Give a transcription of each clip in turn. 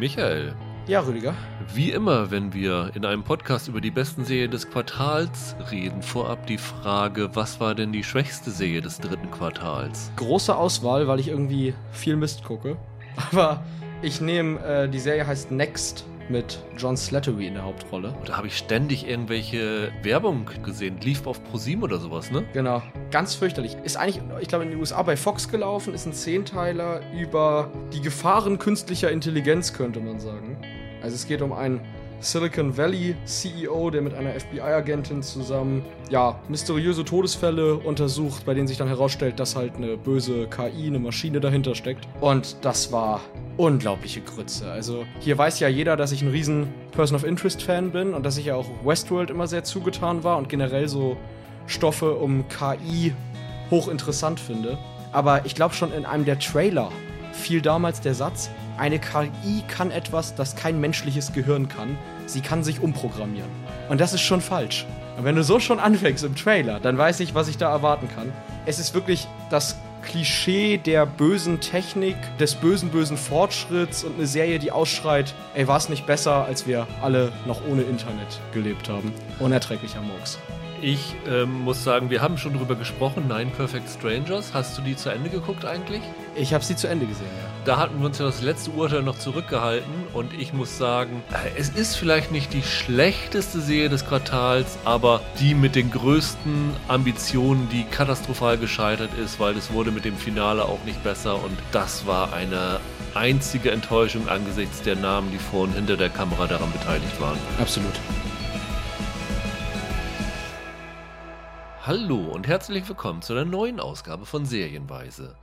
Michael. Ja, Rüdiger. Wie immer, wenn wir in einem Podcast über die besten Serien des Quartals reden, vorab die Frage, was war denn die schwächste Serie des dritten Quartals? Große Auswahl, weil ich irgendwie viel Mist gucke. Aber ich nehme, äh, die Serie heißt Next mit John Slattery in der Hauptrolle. Da habe ich ständig irgendwelche Werbung gesehen. Lief auf ProSieben oder sowas, ne? Genau. Ganz fürchterlich. Ist eigentlich, ich glaube, in den USA bei Fox gelaufen, ist ein Zehnteiler über die Gefahren künstlicher Intelligenz, könnte man sagen. Also es geht um einen Silicon Valley CEO, der mit einer FBI-Agentin zusammen ja mysteriöse Todesfälle untersucht, bei denen sich dann herausstellt, dass halt eine böse KI, eine Maschine dahinter steckt. Und das war unglaubliche Grütze. Also hier weiß ja jeder, dass ich ein riesen Person of Interest Fan bin und dass ich ja auch Westworld immer sehr zugetan war und generell so Stoffe um KI hochinteressant finde. Aber ich glaube schon in einem der Trailer fiel damals der Satz, eine KI kann etwas, das kein menschliches Gehirn kann. Sie kann sich umprogrammieren. Und das ist schon falsch. Und wenn du so schon anfängst im Trailer, dann weiß ich, was ich da erwarten kann. Es ist wirklich das Klischee der bösen Technik, des bösen, bösen Fortschritts und eine Serie, die ausschreit, ey, war es nicht besser, als wir alle noch ohne Internet gelebt haben. Unerträglicher Murks. Ich ähm, muss sagen, wir haben schon drüber gesprochen, Nine Perfect Strangers. Hast du die zu Ende geguckt eigentlich? Ich habe sie zu Ende gesehen, ja. Da hatten wir uns ja das letzte Urteil noch zurückgehalten und ich muss sagen, es ist vielleicht nicht die schlechteste Serie des Quartals, aber die mit den größten Ambitionen, die katastrophal gescheitert ist, weil es wurde mit dem Finale auch nicht besser und das war eine einzige Enttäuschung angesichts der Namen, die vor und hinter der Kamera daran beteiligt waren. Absolut. Hallo und herzlich willkommen zu einer neuen Ausgabe von Serienweise.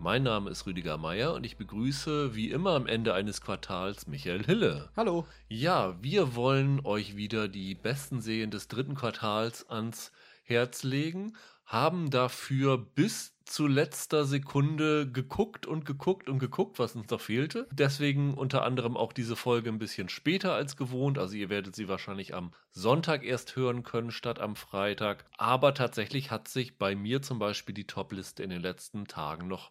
Mein Name ist Rüdiger Meier und ich begrüße wie immer am Ende eines Quartals Michael Hille. Hallo. Ja, wir wollen euch wieder die besten Serien des dritten Quartals ans Herz legen, haben dafür bis zu letzter Sekunde geguckt und geguckt und geguckt, was uns noch fehlte. Deswegen unter anderem auch diese Folge ein bisschen später als gewohnt. Also ihr werdet sie wahrscheinlich am Sonntag erst hören können statt am Freitag. Aber tatsächlich hat sich bei mir zum Beispiel die Topliste in den letzten Tagen noch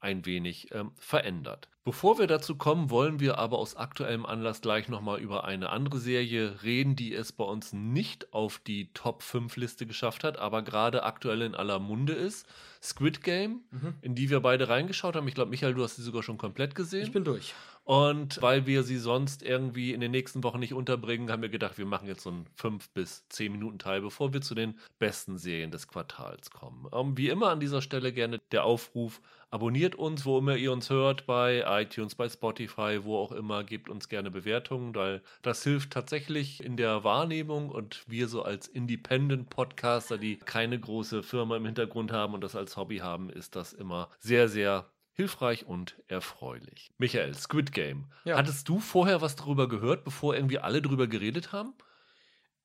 ein wenig ähm, verändert. Bevor wir dazu kommen, wollen wir aber aus aktuellem Anlass gleich nochmal über eine andere Serie reden, die es bei uns nicht auf die Top 5 Liste geschafft hat, aber gerade aktuell in aller Munde ist. Squid Game, mhm. in die wir beide reingeschaut haben. Ich glaube, Michael, du hast sie sogar schon komplett gesehen. Ich bin durch. Und weil wir sie sonst irgendwie in den nächsten Wochen nicht unterbringen, haben wir gedacht, wir machen jetzt so einen 5 bis 10 Minuten Teil, bevor wir zu den besten Serien des Quartals kommen. Ähm, wie immer an dieser Stelle gerne der Aufruf, abonniert uns, wo immer ihr uns hört, bei iTunes, bei Spotify, wo auch immer, gebt uns gerne Bewertungen, weil das hilft tatsächlich in der Wahrnehmung und wir so als Independent Podcaster, die keine große Firma im Hintergrund haben und das als Hobby haben, ist das immer sehr, sehr hilfreich und erfreulich. Michael, Squid Game. Ja. Hattest du vorher was darüber gehört, bevor irgendwie alle darüber geredet haben?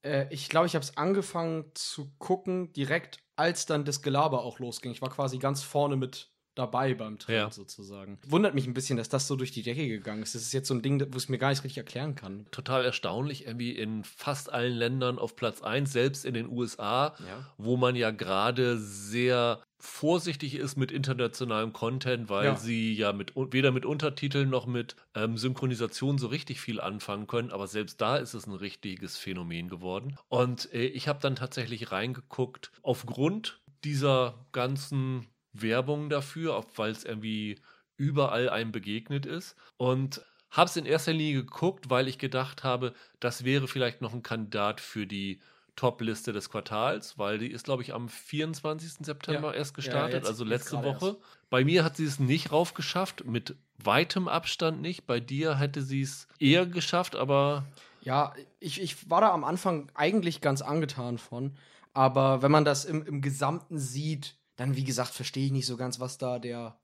Äh, ich glaube, ich habe es angefangen zu gucken, direkt als dann das Gelaber auch losging. Ich war quasi ganz vorne mit dabei beim Trend ja. sozusagen. Wundert mich ein bisschen, dass das so durch die Decke gegangen ist. Das ist jetzt so ein Ding, wo ich mir gar nicht richtig erklären kann. Total erstaunlich, irgendwie in fast allen Ländern auf Platz 1, selbst in den USA, ja. wo man ja gerade sehr vorsichtig ist mit internationalem Content, weil ja. sie ja mit weder mit Untertiteln noch mit ähm, Synchronisation so richtig viel anfangen können, aber selbst da ist es ein richtiges Phänomen geworden. Und äh, ich habe dann tatsächlich reingeguckt, aufgrund dieser ganzen Werbung dafür, weil es irgendwie überall einem begegnet ist. Und habe es in erster Linie geguckt, weil ich gedacht habe, das wäre vielleicht noch ein Kandidat für die Top-Liste des Quartals, weil die ist, glaube ich, am 24. September ja. erst gestartet, ja, also letzte Woche. Erst. Bei mir hat sie es nicht raufgeschafft, mit weitem Abstand nicht. Bei dir hätte sie es eher geschafft, aber. Ja, ich, ich war da am Anfang eigentlich ganz angetan von. Aber wenn man das im, im Gesamten sieht, dann, wie gesagt, verstehe ich nicht so ganz, was da der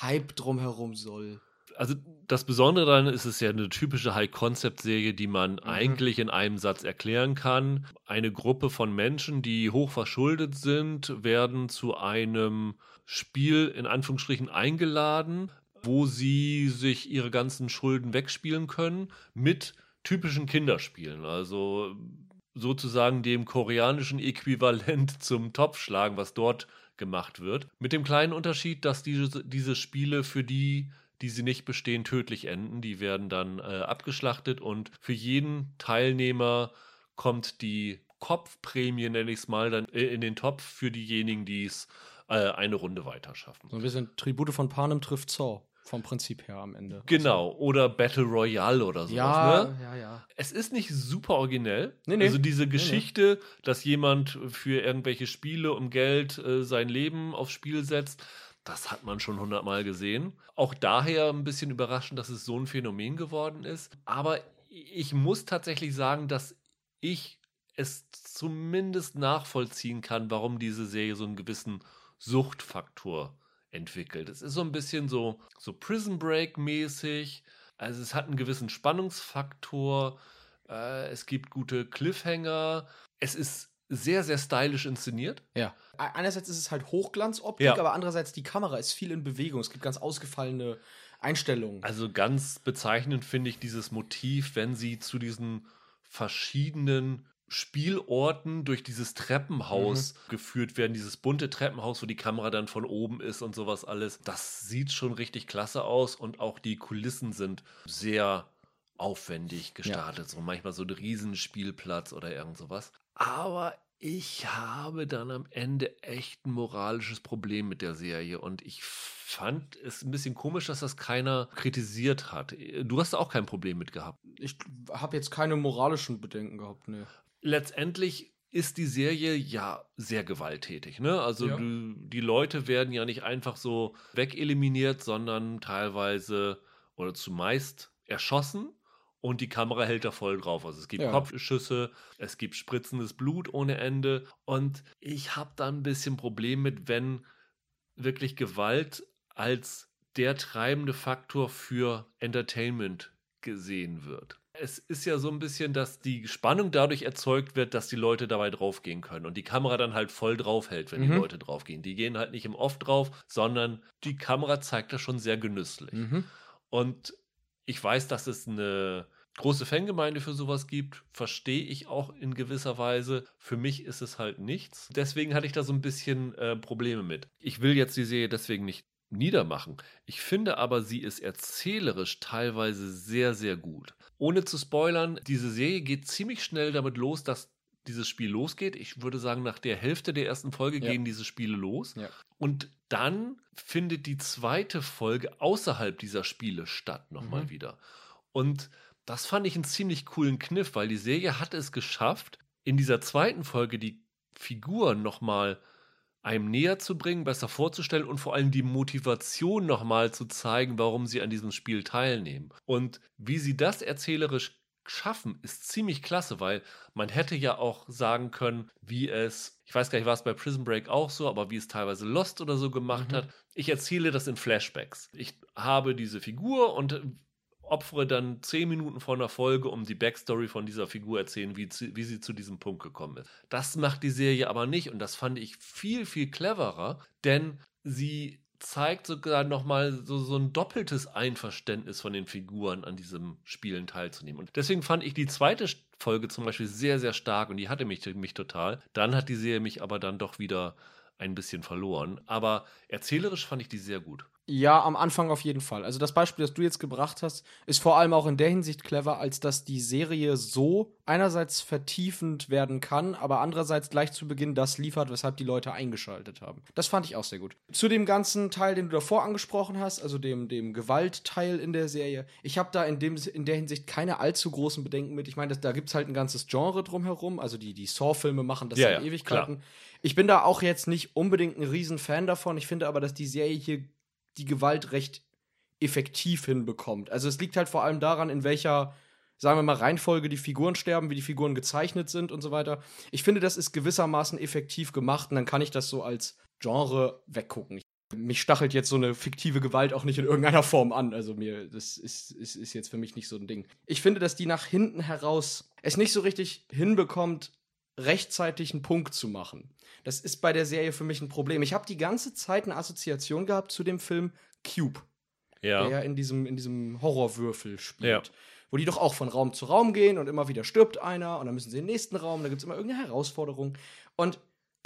Hype drumherum soll. Also das Besondere daran ist es ja eine typische High-Concept-Serie, die man mhm. eigentlich in einem Satz erklären kann. Eine Gruppe von Menschen, die hoch verschuldet sind, werden zu einem Spiel in Anführungsstrichen eingeladen, wo sie sich ihre ganzen Schulden wegspielen können mit typischen Kinderspielen. Also sozusagen dem koreanischen Äquivalent zum Topfschlagen, was dort gemacht wird. Mit dem kleinen Unterschied, dass diese, diese Spiele für die die sie nicht bestehen, tödlich enden. Die werden dann äh, abgeschlachtet und für jeden Teilnehmer kommt die Kopfprämie, nenne ich es mal, dann äh, in den Topf für diejenigen, die es äh, eine Runde weiter schaffen. So ein bisschen Tribute von Panem trifft Saw. Vom Prinzip her am Ende. Genau, also. oder Battle Royale oder sowas. Ja, ne? ja, ja. Es ist nicht super originell. Nee, nee. Also diese Geschichte, nee, nee. dass jemand für irgendwelche Spiele um Geld äh, sein Leben aufs Spiel setzt, das hat man schon hundertmal gesehen. Auch daher ein bisschen überraschend, dass es so ein Phänomen geworden ist. Aber ich muss tatsächlich sagen, dass ich es zumindest nachvollziehen kann, warum diese Serie so einen gewissen Suchtfaktor entwickelt. Es ist so ein bisschen so, so Prison Break mäßig. Also es hat einen gewissen Spannungsfaktor. Äh, es gibt gute Cliffhanger. Es ist sehr, sehr stylisch inszeniert. Ja. Einerseits ist es halt Hochglanzoptik, ja. aber andererseits die Kamera ist viel in Bewegung. Es gibt ganz ausgefallene Einstellungen. Also ganz bezeichnend finde ich dieses Motiv, wenn sie zu diesen verschiedenen Spielorten durch dieses Treppenhaus mhm. geführt werden, dieses bunte Treppenhaus, wo die Kamera dann von oben ist und sowas alles. Das sieht schon richtig klasse aus und auch die Kulissen sind sehr aufwendig gestartet. Ja. So manchmal so ein Riesenspielplatz oder irgend sowas. Aber ich habe dann am Ende echt ein moralisches Problem mit der Serie und ich fand es ein bisschen komisch, dass das keiner kritisiert hat. Du hast auch kein Problem mit gehabt. Ich habe jetzt keine moralischen Bedenken gehabt, ne letztendlich ist die Serie ja sehr gewalttätig. Ne? Also ja. du, die Leute werden ja nicht einfach so wegeliminiert, sondern teilweise oder zumeist erschossen und die Kamera hält da voll drauf. Also es gibt ja. Kopfschüsse, es gibt spritzendes Blut ohne Ende und ich habe da ein bisschen Problem mit, wenn wirklich Gewalt als der treibende Faktor für Entertainment gesehen wird es ist ja so ein bisschen, dass die Spannung dadurch erzeugt wird, dass die Leute dabei draufgehen können und die Kamera dann halt voll drauf hält, wenn mhm. die Leute draufgehen. Die gehen halt nicht im Off drauf, sondern die Kamera zeigt das schon sehr genüsslich. Mhm. Und ich weiß, dass es eine große Fangemeinde für sowas gibt, verstehe ich auch in gewisser Weise. Für mich ist es halt nichts. Deswegen hatte ich da so ein bisschen äh, Probleme mit. Ich will jetzt die Serie deswegen nicht niedermachen. Ich finde aber, sie ist erzählerisch teilweise sehr, sehr gut. Ohne zu spoilern, diese Serie geht ziemlich schnell damit los, dass dieses Spiel losgeht. Ich würde sagen, nach der Hälfte der ersten Folge ja. gehen diese Spiele los. Ja. Und dann findet die zweite Folge außerhalb dieser Spiele statt, nochmal mhm. wieder. Und das fand ich einen ziemlich coolen Kniff, weil die Serie hat es geschafft, in dieser zweiten Folge die Figuren nochmal einem näher zu bringen, besser vorzustellen und vor allem die Motivation nochmal zu zeigen, warum sie an diesem Spiel teilnehmen. Und wie sie das erzählerisch schaffen, ist ziemlich klasse, weil man hätte ja auch sagen können, wie es, ich weiß gar nicht, war es bei Prison Break auch so, aber wie es teilweise Lost oder so gemacht mhm. hat. Ich erzähle das in Flashbacks. Ich habe diese Figur und opfere dann zehn Minuten vor einer Folge, um die Backstory von dieser Figur erzählen, wie, wie sie zu diesem Punkt gekommen ist. Das macht die Serie aber nicht und das fand ich viel, viel cleverer, denn sie zeigt sogar nochmal so, so ein doppeltes Einverständnis von den Figuren an diesem Spielen teilzunehmen. Und deswegen fand ich die zweite Folge zum Beispiel sehr, sehr stark und die hatte mich, mich total. Dann hat die Serie mich aber dann doch wieder ein bisschen verloren. Aber erzählerisch fand ich die sehr gut. Ja, am Anfang auf jeden Fall. Also das Beispiel, das du jetzt gebracht hast, ist vor allem auch in der Hinsicht clever, als dass die Serie so einerseits vertiefend werden kann, aber andererseits gleich zu Beginn das liefert, weshalb die Leute eingeschaltet haben. Das fand ich auch sehr gut. Zu dem ganzen Teil, den du davor angesprochen hast, also dem, dem Gewaltteil in der Serie, ich habe da in, dem, in der Hinsicht keine allzu großen Bedenken mit. Ich meine, da gibt es halt ein ganzes Genre drumherum, also die, die Saw-Filme machen das ja, seit ja, Ewigkeiten. Klar. Ich bin da auch jetzt nicht unbedingt ein Riesenfan davon. Ich finde aber, dass die Serie hier die Gewalt recht effektiv hinbekommt. Also es liegt halt vor allem daran, in welcher, sagen wir mal, Reihenfolge die Figuren sterben, wie die Figuren gezeichnet sind und so weiter. Ich finde, das ist gewissermaßen effektiv gemacht und dann kann ich das so als Genre weggucken. mich stachelt jetzt so eine fiktive Gewalt auch nicht in irgendeiner Form an. Also mir, das ist, ist, ist jetzt für mich nicht so ein Ding. Ich finde, dass die nach hinten heraus es nicht so richtig hinbekommt, rechtzeitig einen Punkt zu machen. Das ist bei der Serie für mich ein Problem. Ich habe die ganze Zeit eine Assoziation gehabt zu dem Film Cube. Ja. Der in diesem, in diesem Horrorwürfel spielt. Ja. Wo die doch auch von Raum zu Raum gehen und immer wieder stirbt einer und dann müssen sie in den nächsten Raum, da gibt es immer irgendeine Herausforderung. Und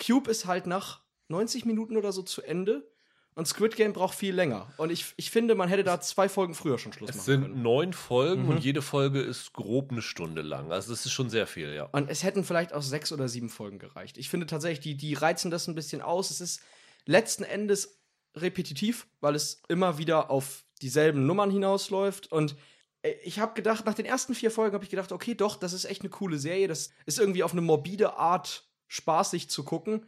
Cube ist halt nach 90 Minuten oder so zu Ende Und Squid Game braucht viel länger. Und ich, ich finde, man hätte da zwei Folgen früher schon Schluss es machen sind können. neun Folgen mhm. und jede Folge ist grob eine Stunde lang. Also das ist schon sehr viel, ja. Und es hätten vielleicht auch sechs oder sieben Folgen gereicht. Ich finde tatsächlich, die, die reizen das ein bisschen aus. Es ist letzten Endes repetitiv, weil es immer wieder auf dieselben Nummern hinausläuft. Und äh, ich habe gedacht, nach den ersten vier Folgen habe ich gedacht, okay, doch, das ist echt eine coole Serie. Das ist irgendwie auf eine morbide Art spaßig zu gucken.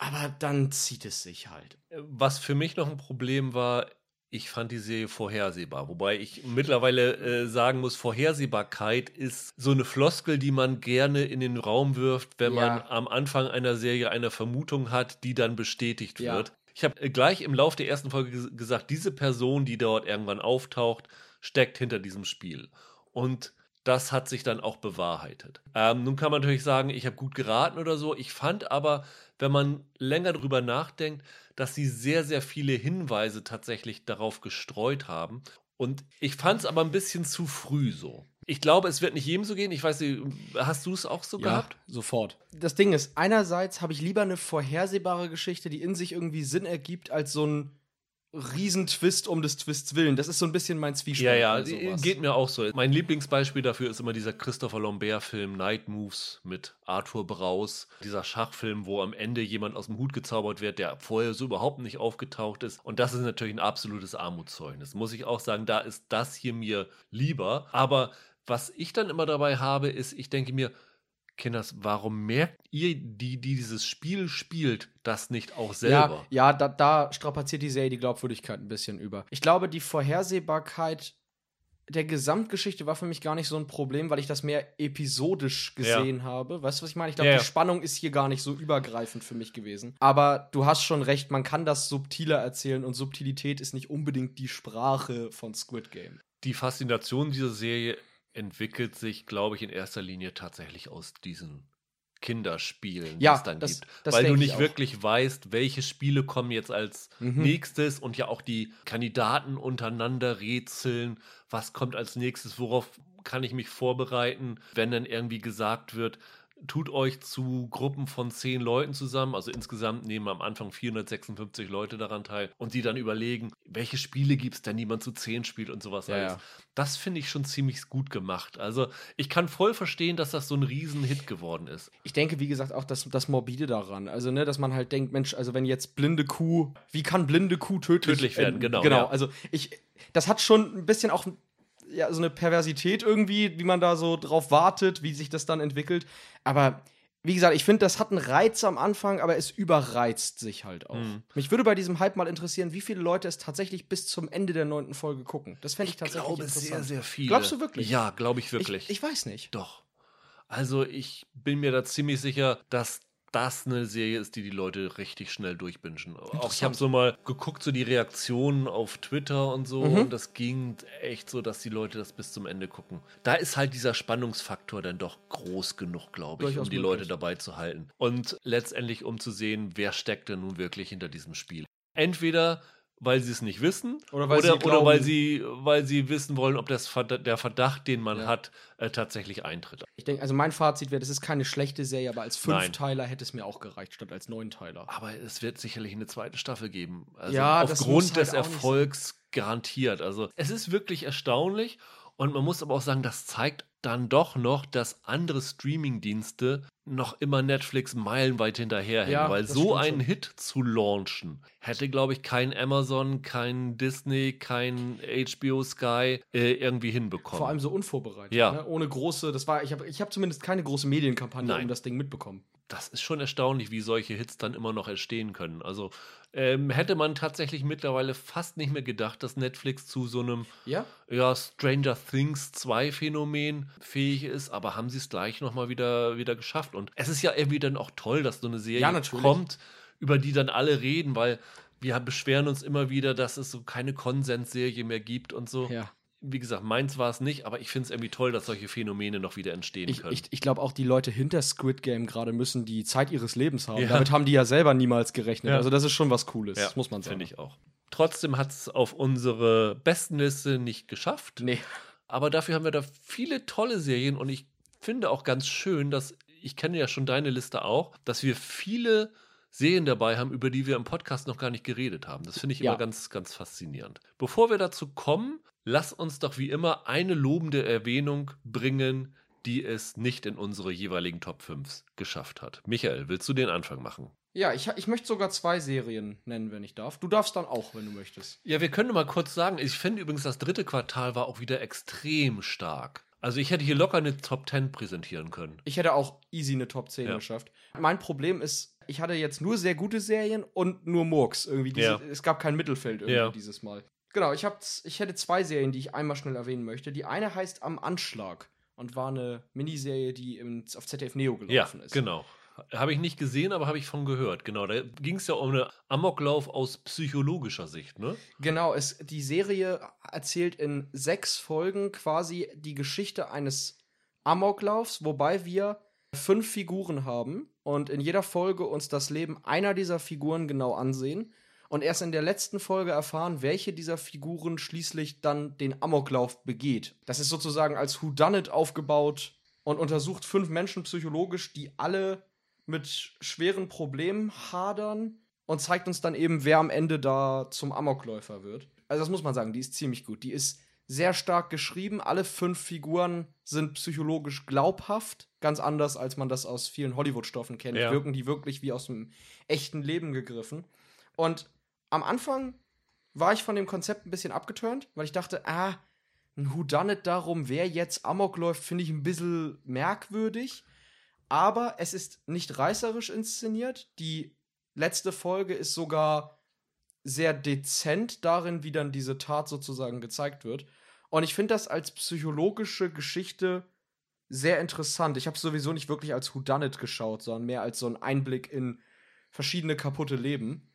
Aber dann zieht es sich halt. Was für mich noch ein Problem war, ich fand die Serie vorhersehbar. Wobei ich mittlerweile äh, sagen muss, Vorhersehbarkeit ist so eine Floskel, die man gerne in den Raum wirft, wenn ja. man am Anfang einer Serie eine Vermutung hat, die dann bestätigt ja. wird. Ich habe äh, gleich im Laufe der ersten Folge gesagt, diese Person, die dort irgendwann auftaucht, steckt hinter diesem Spiel. Und das hat sich dann auch bewahrheitet. Ähm, nun kann man natürlich sagen, ich habe gut geraten oder so. Ich fand aber, wenn man länger drüber nachdenkt, dass sie sehr, sehr viele Hinweise tatsächlich darauf gestreut haben. Und ich fand es aber ein bisschen zu früh so. Ich glaube, es wird nicht jedem so gehen. Ich weiß nicht, hast du es auch so ja, gehabt? Sofort. Das Ding ist, einerseits habe ich lieber eine vorhersehbare Geschichte, die in sich irgendwie Sinn ergibt, als so ein Riesentwist um des Twists willen. Das ist so ein bisschen mein Zwiespalt. Ja, ja, geht mir auch so. Mein Lieblingsbeispiel dafür ist immer dieser Christopher Lambert-Film Night Moves mit Arthur Braus. Dieser Schachfilm, wo am Ende jemand aus dem Hut gezaubert wird, der vorher so überhaupt nicht aufgetaucht ist. Und das ist natürlich ein absolutes Armutszeugnis. Muss ich auch sagen, da ist das hier mir lieber. Aber was ich dann immer dabei habe, ist, ich denke mir, Kinders, warum merkt ihr, die, die dieses Spiel spielt, das nicht auch selber? Ja, ja da, da strapaziert die Serie die Glaubwürdigkeit ein bisschen über. Ich glaube, die Vorhersehbarkeit der Gesamtgeschichte war für mich gar nicht so ein Problem, weil ich das mehr episodisch gesehen ja. habe. Weißt du, was ich meine? Ich glaube, ja. die Spannung ist hier gar nicht so übergreifend für mich gewesen. Aber du hast schon recht, man kann das subtiler erzählen und Subtilität ist nicht unbedingt die Sprache von Squid Game. Die Faszination dieser Serie entwickelt sich, glaube ich, in erster Linie tatsächlich aus diesen Kinderspielen, ja, die es dann das, gibt. Das Weil du nicht wirklich weißt, welche Spiele kommen jetzt als mhm. nächstes und ja auch die Kandidaten untereinander rätseln, was kommt als nächstes, worauf kann ich mich vorbereiten, wenn dann irgendwie gesagt wird, tut euch zu Gruppen von zehn Leuten zusammen. Also insgesamt nehmen am Anfang 456 Leute daran teil und die dann überlegen, welche Spiele gibt es denn, die man zu zehn spielt und sowas ja, alles. Ja. Das finde ich schon ziemlich gut gemacht. Also ich kann voll verstehen, dass das so ein Riesenhit geworden ist. Ich denke, wie gesagt, auch das, das Morbide daran. Also, ne, dass man halt denkt, Mensch, also wenn jetzt blinde Kuh, wie kann blinde Kuh tödlich, tödlich werden? Äh, genau. Genau, ja. also ich, das hat schon ein bisschen auch ja, so eine Perversität irgendwie, wie man da so drauf wartet, wie sich das dann entwickelt. Aber wie gesagt, ich finde, das hat einen Reiz am Anfang, aber es überreizt sich halt auch. Mhm. Mich würde bei diesem Hype mal interessieren, wie viele Leute es tatsächlich bis zum Ende der neunten Folge gucken. Das fände ich, ich tatsächlich glaube, interessant. sehr, sehr viele. Glaubst du wirklich? Ja, glaube ich wirklich. Ich, ich weiß nicht. Doch. Also ich bin mir da ziemlich sicher, dass das eine Serie ist, die die Leute richtig schnell durchbingen. Auch ich habe so mal geguckt, so die Reaktionen auf Twitter und so, mhm. und das ging echt so, dass die Leute das bis zum Ende gucken. Da ist halt dieser Spannungsfaktor dann doch groß genug, glaube ich, Durchaus um die möglich. Leute dabei zu halten. Und letztendlich um zu sehen, wer steckt denn nun wirklich hinter diesem Spiel. Entweder weil sie es nicht wissen oder weil, oder, sie, oder weil, sie, weil sie wissen wollen, ob das Verdacht, der Verdacht, den man ja. hat, äh, tatsächlich eintritt. Ich denke, also mein Fazit wäre, das ist keine schlechte Serie, aber als Fünfteiler hätte es mir auch gereicht, statt als Neunteiler. Aber es wird sicherlich eine zweite Staffel geben. Also ja, aufgrund halt des Erfolgs garantiert. Also es ist wirklich erstaunlich und man muss aber auch sagen, das zeigt dann doch noch, dass andere Streaming-Dienste noch immer Netflix meilenweit hinterherhängen, ja, weil so einen schon. Hit zu launchen hätte, glaube ich, kein Amazon, kein Disney, kein HBO Sky äh, irgendwie hinbekommen. Vor allem so unvorbereitet, ja. Ne? ohne große, das war, ich habe ich hab zumindest keine große Medienkampagne Nein. um das Ding mitbekommen. Das ist schon erstaunlich, wie solche Hits dann immer noch entstehen können. Also ähm, hätte man tatsächlich mittlerweile fast nicht mehr gedacht, dass Netflix zu so einem ja? Ja, Stranger Things 2 Phänomen fähig ist, aber haben sie es gleich nochmal wieder, wieder geschafft. Und es ist ja irgendwie dann auch toll, dass so eine Serie ja, kommt, über die dann alle reden, weil wir beschweren uns immer wieder, dass es so keine Konsensserie mehr gibt und so. Ja wie gesagt, meins war es nicht, aber ich finde es irgendwie toll, dass solche Phänomene noch wieder entstehen ich, können. Ich, ich glaube auch, die Leute hinter Squid Game gerade müssen die Zeit ihres Lebens haben. Ja. Damit haben die ja selber niemals gerechnet. Ja. Also das ist schon was Cooles, ja, muss man sagen. Finde ich auch. Trotzdem hat es auf unsere Bestenliste nicht geschafft. Nee. Aber dafür haben wir da viele tolle Serien und ich finde auch ganz schön, dass, ich kenne ja schon deine Liste auch, dass wir viele Serien dabei haben, über die wir im Podcast noch gar nicht geredet haben. Das finde ich immer ja. ganz, ganz faszinierend. Bevor wir dazu kommen, lass uns doch wie immer eine lobende Erwähnung bringen, die es nicht in unsere jeweiligen Top 5 geschafft hat. Michael, willst du den Anfang machen? Ja, ich, ich möchte sogar zwei Serien nennen, wenn ich darf. Du darfst dann auch, wenn du möchtest. Ja, wir können mal kurz sagen, ich finde übrigens, das dritte Quartal war auch wieder extrem stark. Also ich hätte hier locker eine Top 10 präsentieren können. Ich hätte auch easy eine Top 10 ja. geschafft. Mein Problem ist, ich hatte jetzt nur sehr gute Serien und nur Murks. Irgendwie diese, ja. Es gab kein Mittelfeld irgendwie ja. dieses Mal. Genau, ich, hab, ich hätte zwei Serien, die ich einmal schnell erwähnen möchte. Die eine heißt Am Anschlag und war eine Miniserie, die im, auf ZDF Neo gelaufen ja, ist. Genau. Habe ich nicht gesehen, aber habe ich von gehört. Genau, da ging es ja um einen Amoklauf aus psychologischer Sicht, ne? Genau, es, die Serie erzählt in sechs Folgen quasi die Geschichte eines Amoklaufs, wobei wir fünf Figuren haben und in jeder Folge uns das Leben einer dieser Figuren genau ansehen und erst in der letzten Folge erfahren, welche dieser Figuren schließlich dann den Amoklauf begeht. Das ist sozusagen als Whodunit aufgebaut und untersucht fünf Menschen psychologisch, die alle mit schweren Problemen hadern und zeigt uns dann eben, wer am Ende da zum Amokläufer wird. Also das muss man sagen, die ist ziemlich gut. Die ist sehr stark geschrieben. Alle fünf Figuren sind psychologisch glaubhaft, ganz anders als man das aus vielen Hollywood-Stoffen kennt. Ja. Wirken die wirklich wie aus dem echten Leben gegriffen. Und am Anfang war ich von dem Konzept ein bisschen abgeturnt, weil ich dachte, ah, ein Whodunit darum, wer jetzt Amok läuft, finde ich ein bisschen merkwürdig aber es ist nicht reißerisch inszeniert. Die letzte Folge ist sogar sehr dezent darin, wie dann diese Tat sozusagen gezeigt wird. Und ich finde das als psychologische Geschichte sehr interessant. Ich habe sowieso nicht wirklich als Whodunit geschaut, sondern mehr als so ein Einblick in verschiedene kaputte Leben.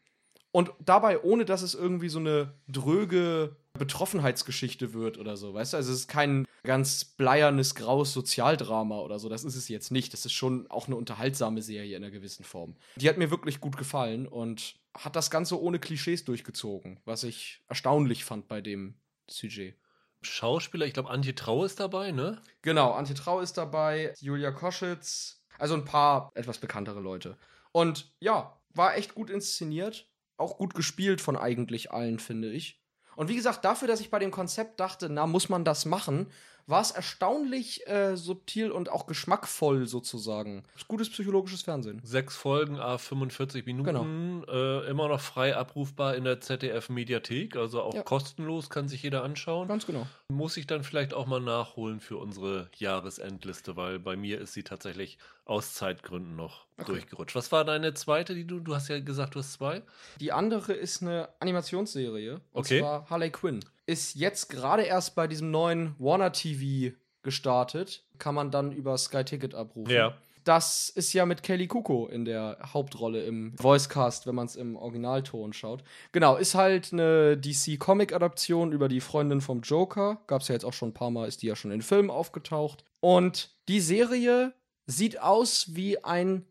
Und dabei, ohne dass es irgendwie so eine dröge Betroffenheitsgeschichte wird oder so, weißt du? Also es ist kein ganz bleiernes, graues Sozialdrama oder so, das ist es jetzt nicht. Das ist schon auch eine unterhaltsame Serie in einer gewissen Form. Die hat mir wirklich gut gefallen und hat das Ganze ohne Klischees durchgezogen, was ich erstaunlich fand bei dem Sujet. Schauspieler, ich glaube, Antje Trau ist dabei, ne? Genau, Antje Trau ist dabei, Julia Koschitz, also ein paar etwas bekanntere Leute. Und ja, war echt gut inszeniert auch gut gespielt von eigentlich allen, finde ich. Und wie gesagt, dafür, dass ich bei dem Konzept dachte, na, muss man das machen, war es erstaunlich äh, subtil und auch geschmackvoll sozusagen. Gutes psychologisches Fernsehen. Sechs Folgen, a 45 Minuten, genau. äh, immer noch frei abrufbar in der ZDF-Mediathek, also auch ja. kostenlos, kann sich jeder anschauen. Ganz genau. Muss ich dann vielleicht auch mal nachholen für unsere Jahresendliste, weil bei mir ist sie tatsächlich aus Zeitgründen noch okay. durchgerutscht. Was war deine zweite, die du, du hast ja gesagt, du hast zwei? Die andere ist eine Animationsserie, und okay. zwar Harley Quinn ist jetzt gerade erst bei diesem neuen Warner TV gestartet. Kann man dann über Sky Ticket abrufen. Ja. Das ist ja mit Kelly Kuko in der Hauptrolle im Voicecast, wenn man es im Originalton schaut. Genau, ist halt eine DC-Comic-Adaption über die Freundin vom Joker. Gab es ja jetzt auch schon ein paar Mal, ist die ja schon in Filmen aufgetaucht. Und die Serie sieht aus wie ein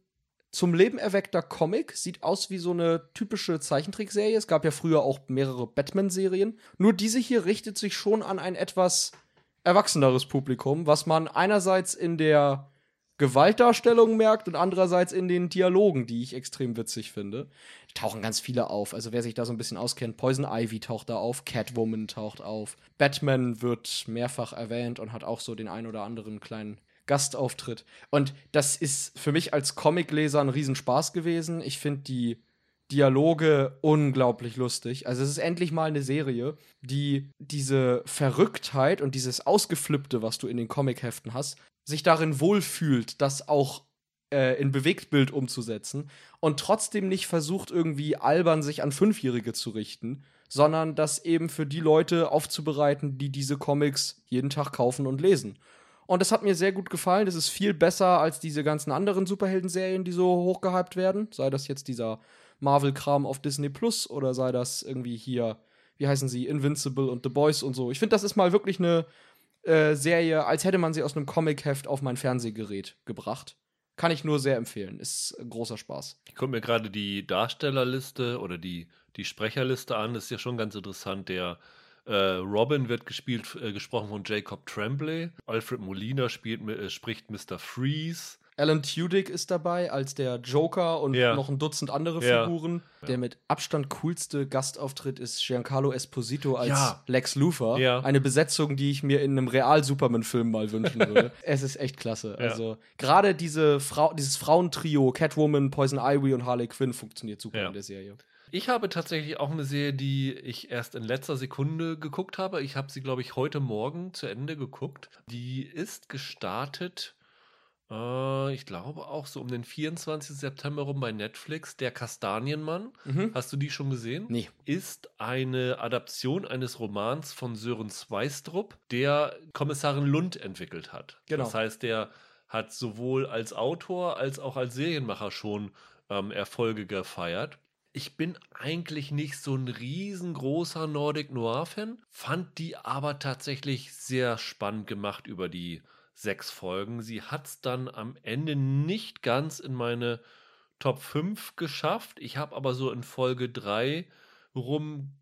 zum Leben erweckter Comic. Sieht aus wie so eine typische Zeichentrickserie. Es gab ja früher auch mehrere Batman-Serien. Nur diese hier richtet sich schon an ein etwas erwachseneres Publikum, was man einerseits in der Gewaltdarstellung merkt und andererseits in den Dialogen, die ich extrem witzig finde. Tauchen ganz viele auf. Also wer sich da so ein bisschen auskennt, Poison Ivy taucht da auf, Catwoman taucht auf, Batman wird mehrfach erwähnt und hat auch so den ein oder anderen kleinen Gastauftritt. Und das ist für mich als Comicleser ein Riesenspaß gewesen. Ich finde die Dialoge unglaublich lustig. Also es ist endlich mal eine Serie, die diese Verrücktheit und dieses Ausgeflippte, was du in den Comicheften hast, sich darin wohlfühlt, das auch äh, in Bewegtbild umzusetzen und trotzdem nicht versucht, irgendwie albern sich an Fünfjährige zu richten, sondern das eben für die Leute aufzubereiten, die diese Comics jeden Tag kaufen und lesen. Und das hat mir sehr gut gefallen. Das ist viel besser als diese ganzen anderen Superhelden-Serien, die so hochgehypt werden. Sei das jetzt dieser Marvel-Kram auf Disney Plus oder sei das irgendwie hier, wie heißen sie, Invincible und The Boys und so. Ich finde, das ist mal wirklich eine äh, Serie, als hätte man sie aus einem Comic-Heft auf mein Fernsehgerät gebracht. Kann ich nur sehr empfehlen. Ist großer Spaß. Ich gucke mir gerade die Darstellerliste oder die, die Sprecherliste an. Das ist ja schon ganz interessant. Der äh, Robin wird gespielt, äh, gesprochen von Jacob Tremblay. Alfred Molina spielt, äh, spricht Mr. Freeze. Alan Tudyk ist dabei als der Joker und ja. noch ein Dutzend andere ja. Figuren. Der mit Abstand coolste Gastauftritt ist Giancarlo Esposito als ja. Lex Luthor. Eine Besetzung, die ich mir in einem Real-Superman-Film mal wünschen würde. es ist echt klasse. Also gerade diese Frau, dieses Frauentrio, Catwoman, Poison Ivy und Harley Quinn funktioniert super in der Serie. Ich habe tatsächlich auch eine Serie, die ich erst in letzter Sekunde geguckt habe. Ich habe sie, glaube ich, heute Morgen zu Ende geguckt. Die ist gestartet äh, ich glaube auch so um den 24. September rum bei Netflix. Der Kastanienmann. Mhm. Hast du die schon gesehen? Nee. Ist eine Adaption eines Romans von Sören Zweistrup, der Kommissarin Lund entwickelt hat. Genau. Das heißt, der hat sowohl als Autor als auch als Serienmacher schon ähm, Erfolge gefeiert. Ich bin eigentlich nicht so ein riesengroßer Nordic Noir-Fan, fand die aber tatsächlich sehr spannend gemacht über die sechs Folgen. Sie hat es dann am Ende nicht ganz in meine Top 5 geschafft. Ich habe aber so in Folge 3 rum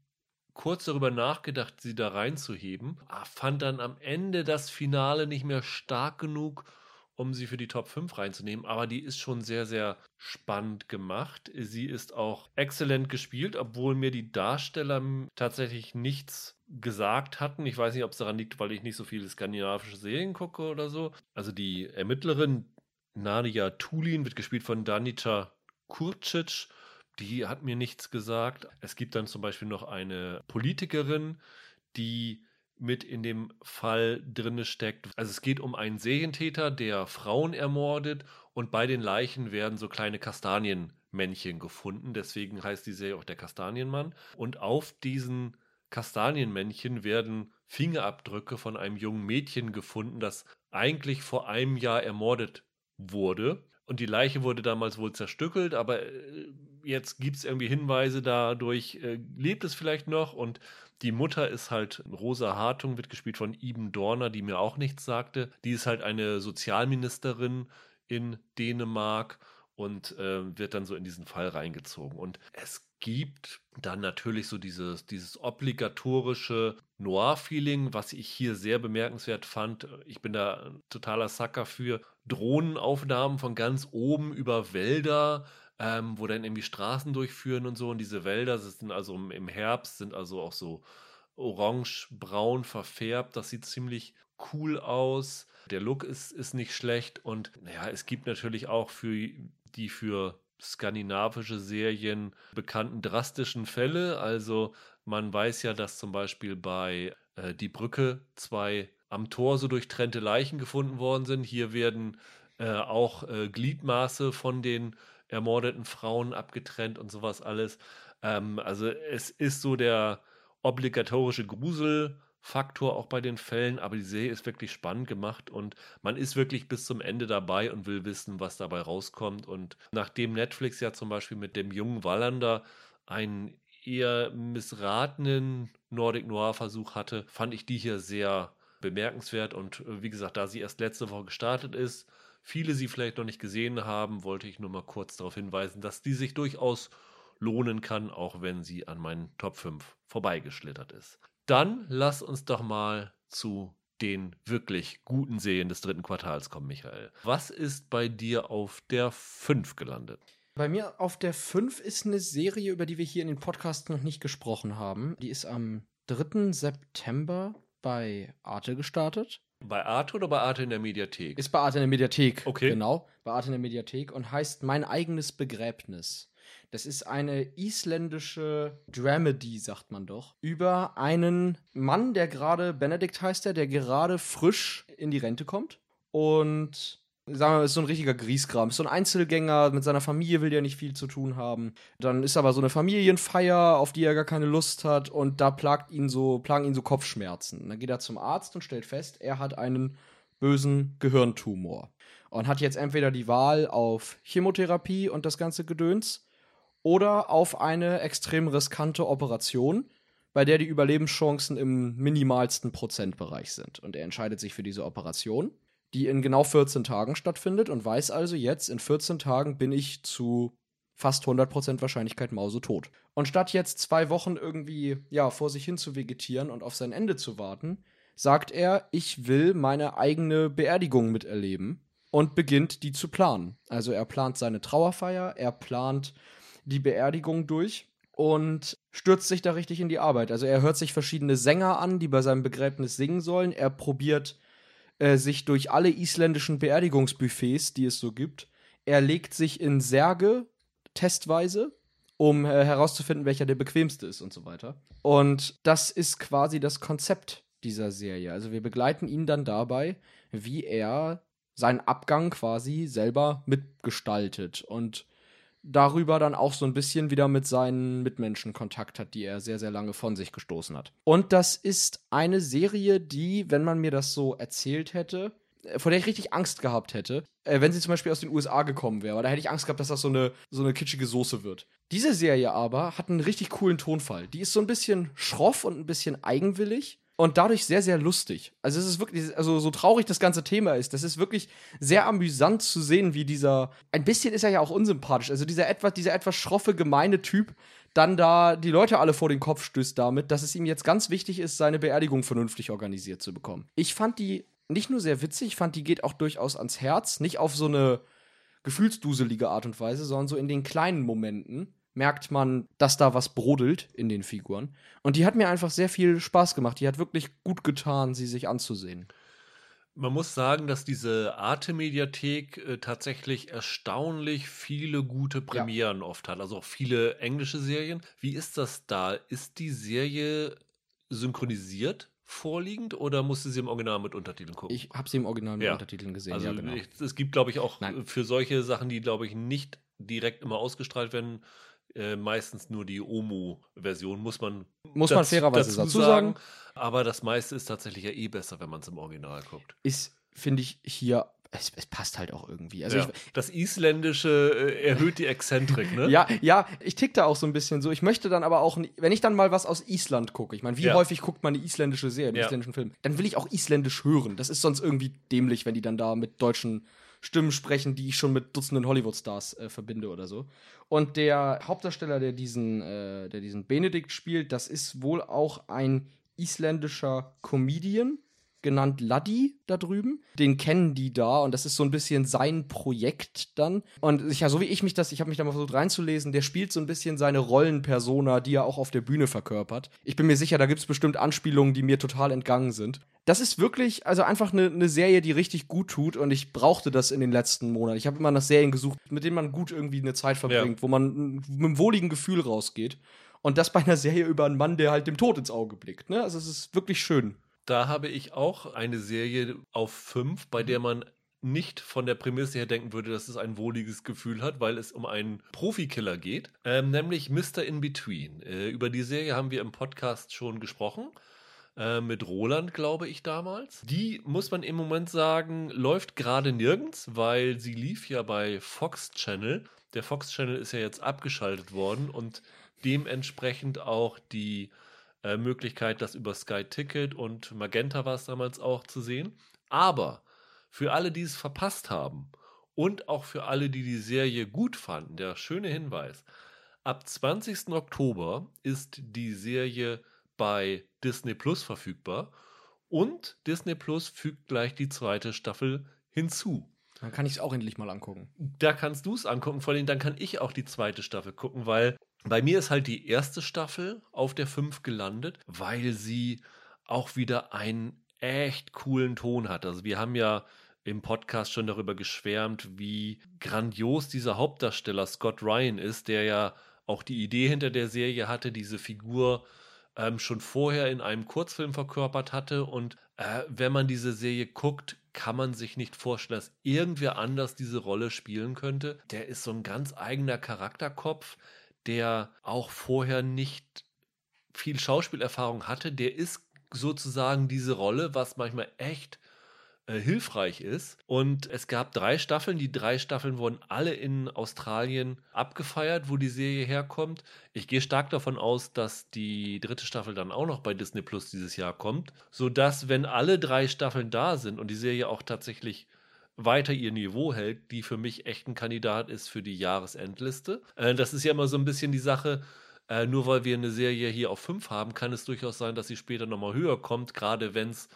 kurz darüber nachgedacht, sie da reinzuheben. Ah, fand dann am Ende das Finale nicht mehr stark genug, um sie für die Top 5 reinzunehmen. Aber die ist schon sehr, sehr spannend gemacht. Sie ist auch exzellent gespielt, obwohl mir die Darsteller tatsächlich nichts gesagt hatten. Ich weiß nicht, ob es daran liegt, weil ich nicht so viele skandinavische Serien gucke oder so. Also die Ermittlerin Nadia Tulin wird gespielt von Danica Kurcic. Die hat mir nichts gesagt. Es gibt dann zum Beispiel noch eine Politikerin, die mit in dem Fall drinne steckt. Also es geht um einen Serientäter, der Frauen ermordet und bei den Leichen werden so kleine Kastanienmännchen gefunden. Deswegen heißt die Serie auch der Kastanienmann. Und auf diesen Kastanienmännchen werden Fingerabdrücke von einem jungen Mädchen gefunden, das eigentlich vor einem Jahr ermordet wurde. Und die Leiche wurde damals wohl zerstückelt, aber äh, jetzt gibt es irgendwie Hinweise dadurch, äh, lebt es vielleicht noch. Und die Mutter ist halt Rosa Hartung, wird gespielt von Iben Dorner, die mir auch nichts sagte. Die ist halt eine Sozialministerin in Dänemark und äh, wird dann so in diesen Fall reingezogen. Und es gibt dann natürlich so dieses, dieses obligatorische Noir-Feeling, was ich hier sehr bemerkenswert fand. Ich bin da totaler Sucker für Drohnenaufnahmen von ganz oben über Wälder, ähm, wo dann irgendwie Straßen durchführen und so. Und diese Wälder sind also im Herbst, sind also auch so orange-braun verfärbt. Das sieht ziemlich cool aus. Der Look ist, ist nicht schlecht und naja, es gibt natürlich auch für die für skandinavische Serien bekannten drastischen Fälle. Also man weiß ja, dass zum Beispiel bei äh, Die Brücke zwei am Tor so durchtrennte Leichen gefunden worden sind. Hier werden äh, auch äh, Gliedmaße von den ermordeten Frauen abgetrennt und sowas alles. Ähm, also es ist so der obligatorische Grusel Faktor auch bei den Fällen, aber die Serie ist wirklich spannend gemacht und man ist wirklich bis zum Ende dabei und will wissen, was dabei rauskommt. Und nachdem Netflix ja zum Beispiel mit dem jungen Wallander einen eher missratenen Nordic Noir-Versuch hatte, fand ich die hier sehr bemerkenswert. Und äh, wie gesagt, da sie erst letzte Woche gestartet ist, viele sie vielleicht noch nicht gesehen haben, wollte ich nur mal kurz darauf hinweisen, dass die sich durchaus lohnen kann, auch wenn sie an meinen Top 5 vorbeigeschlittert ist. Dann lass uns doch mal zu den wirklich guten Serien des dritten Quartals kommen, Michael. Was ist bei dir auf der 5 gelandet? Bei mir auf der 5 ist eine Serie, über die wir hier in den Podcasts noch nicht gesprochen haben. Die ist am 3. September bei Arte gestartet. Bei Arte oder bei Arte in der Mediathek? Ist bei Arte in der Mediathek. Okay. Genau, bei Arte in der Mediathek und heißt Mein eigenes Begräbnis. Das ist eine isländische Dramedy, sagt man doch, über einen Mann, der gerade, Benedikt heißt er, der gerade frisch in die Rente kommt und sagen wir mal, ist so ein richtiger Grieskram. Ist so ein Einzelgänger, mit seiner Familie will der nicht viel zu tun haben. Dann ist aber so eine Familienfeier, auf die er gar keine Lust hat und da plagt ihn so, plagen ihn so Kopfschmerzen. Dann geht er zum Arzt und stellt fest, er hat einen bösen Gehirntumor. Und hat jetzt entweder die Wahl auf Chemotherapie und das ganze Gedöns oder auf eine extrem riskante Operation, bei der die Überlebenschancen im minimalsten Prozentbereich sind. Und er entscheidet sich für diese Operation, die in genau 14 Tagen stattfindet und weiß also jetzt, in 14 Tagen bin ich zu fast 100% Wahrscheinlichkeit mausetot. Und statt jetzt zwei Wochen irgendwie, ja, vor sich hin zu vegetieren und auf sein Ende zu warten, sagt er, ich will meine eigene Beerdigung miterleben und beginnt die zu planen. Also er plant seine Trauerfeier, er plant die Beerdigung durch und stürzt sich da richtig in die Arbeit. Also er hört sich verschiedene Sänger an, die bei seinem Begräbnis singen sollen. Er probiert äh, sich durch alle isländischen Beerdigungsbuffets, die es so gibt. Er legt sich in Särge testweise, um äh, herauszufinden, welcher der bequemste ist und so weiter. Und das ist quasi das Konzept dieser Serie. Also wir begleiten ihn dann dabei, wie er seinen Abgang quasi selber mitgestaltet und darüber dann auch so ein bisschen wieder mit seinen Mitmenschen Kontakt hat, die er sehr, sehr lange von sich gestoßen hat. Und das ist eine Serie, die, wenn man mir das so erzählt hätte, äh, vor der ich richtig Angst gehabt hätte, äh, wenn sie zum Beispiel aus den USA gekommen wäre, weil da hätte ich Angst gehabt, dass das so eine, so eine kitschige Soße wird. Diese Serie aber hat einen richtig coolen Tonfall. Die ist so ein bisschen schroff und ein bisschen eigenwillig und dadurch sehr, sehr lustig. Also es ist wirklich, also so traurig das ganze Thema ist, das ist wirklich sehr amüsant zu sehen, wie dieser, ein bisschen ist er ja auch unsympathisch, also dieser etwas, dieser etwas schroffe, gemeine Typ dann da die Leute alle vor den Kopf stößt damit, dass es ihm jetzt ganz wichtig ist, seine Beerdigung vernünftig organisiert zu bekommen. Ich fand die nicht nur sehr witzig, ich fand die geht auch durchaus ans Herz, nicht auf so eine gefühlsduselige Art und Weise, sondern so in den kleinen Momenten merkt man, dass da was brodelt in den Figuren. Und die hat mir einfach sehr viel Spaß gemacht. Die hat wirklich gut getan, sie sich anzusehen. Man muss sagen, dass diese Arte-Mediathek äh, tatsächlich erstaunlich viele gute Premieren ja. oft hat. Also auch viele englische Serien. Wie ist das da? Ist die Serie synchronisiert? vorliegend oder musste sie im Original mit Untertiteln gucken? Ich habe sie im Original mit ja. Untertiteln gesehen. Also ja, genau. es gibt, glaube ich, auch Nein. für solche Sachen, die, glaube ich, nicht direkt immer ausgestrahlt werden, äh, meistens nur die Omu-Version, muss man Muss man fairerweise dazu sagen. Aber das meiste ist tatsächlich ja eh besser, wenn man es im Original guckt. Ist, finde ich, hier es, es, passt halt auch irgendwie. Also ja, ich, das Isländische äh, erhöht die Exzentrik, ne? ja, ja, ich tick da auch so ein bisschen so. Ich möchte dann aber auch, wenn ich dann mal was aus Island gucke, ich meine, wie ja. häufig guckt man eine isländische Serie, einen ja. isländischen Film, dann will ich auch isländisch hören. Das ist sonst irgendwie dämlich, wenn die dann da mit deutschen Stimmen sprechen, die ich schon mit Dutzenden Hollywood-Stars äh, verbinde oder so. Und der Hauptdarsteller, der diesen, äh, der diesen Benedikt spielt, das ist wohl auch ein isländischer Comedian genannt Laddi da drüben. Den kennen die da und das ist so ein bisschen sein Projekt dann. Und ja, so wie ich mich das, ich habe mich da mal versucht reinzulesen, der spielt so ein bisschen seine Rollenpersona, die er auch auf der Bühne verkörpert. Ich bin mir sicher, da gibt es bestimmt Anspielungen, die mir total entgangen sind. Das ist wirklich, also einfach eine ne Serie, die richtig gut tut und ich brauchte das in den letzten Monaten. Ich habe immer nach Serien gesucht, mit denen man gut irgendwie eine Zeit verbringt, ja. wo man mit einem wohligen Gefühl rausgeht. Und das bei einer Serie über einen Mann, der halt dem Tod ins Auge blickt. Ne? Also es ist wirklich schön. Da habe ich auch eine Serie auf fünf, bei der mhm. man nicht von der Prämisse her denken würde, dass es ein wohliges Gefühl hat, weil es um einen Profikiller geht, ähm, nämlich Mr. In Between. Äh, über die Serie haben wir im Podcast schon gesprochen. Äh, mit Roland, glaube ich, damals. Die, muss man im Moment sagen, läuft gerade nirgends, weil sie lief ja bei Fox Channel. Der Fox Channel ist ja jetzt abgeschaltet worden und dementsprechend auch die äh, Möglichkeit, das über Sky Ticket und Magenta war es damals auch zu sehen. Aber für alle, die es verpasst haben und auch für alle, die die Serie gut fanden, der schöne Hinweis. Ab 20. Oktober ist die Serie bei Disney Plus verfügbar und Disney Plus fügt gleich die zweite Staffel hinzu. Dann kann ich es auch endlich mal angucken. Da kannst du es angucken, vor allem dann kann ich auch die zweite Staffel gucken, weil bei mir ist halt die erste Staffel auf der 5 gelandet, weil sie auch wieder einen echt coolen Ton hat. Also wir haben ja im Podcast schon darüber geschwärmt, wie grandios dieser Hauptdarsteller Scott Ryan ist, der ja auch die Idee hinter der Serie hatte, diese Figur ähm, schon vorher in einem Kurzfilm verkörpert hatte. Und äh, wenn man diese Serie guckt, kann man sich nicht vorstellen, dass irgendwer anders diese Rolle spielen könnte. Der ist so ein ganz eigener Charakterkopf der auch vorher nicht viel Schauspielerfahrung hatte, der ist sozusagen diese Rolle, was manchmal echt äh, hilfreich ist. Und es gab drei Staffeln. Die drei Staffeln wurden alle in Australien abgefeiert, wo die Serie herkommt. Ich gehe stark davon aus, dass die dritte Staffel dann auch noch bei Disney Plus dieses Jahr kommt, sodass, wenn alle drei Staffeln da sind und die Serie auch tatsächlich weiter ihr Niveau hält, die für mich echt ein Kandidat ist für die Jahresendliste. Äh, das ist ja immer so ein bisschen die Sache, äh, nur weil wir eine Serie hier auf 5 haben, kann es durchaus sein, dass sie später nochmal höher kommt, gerade wenn es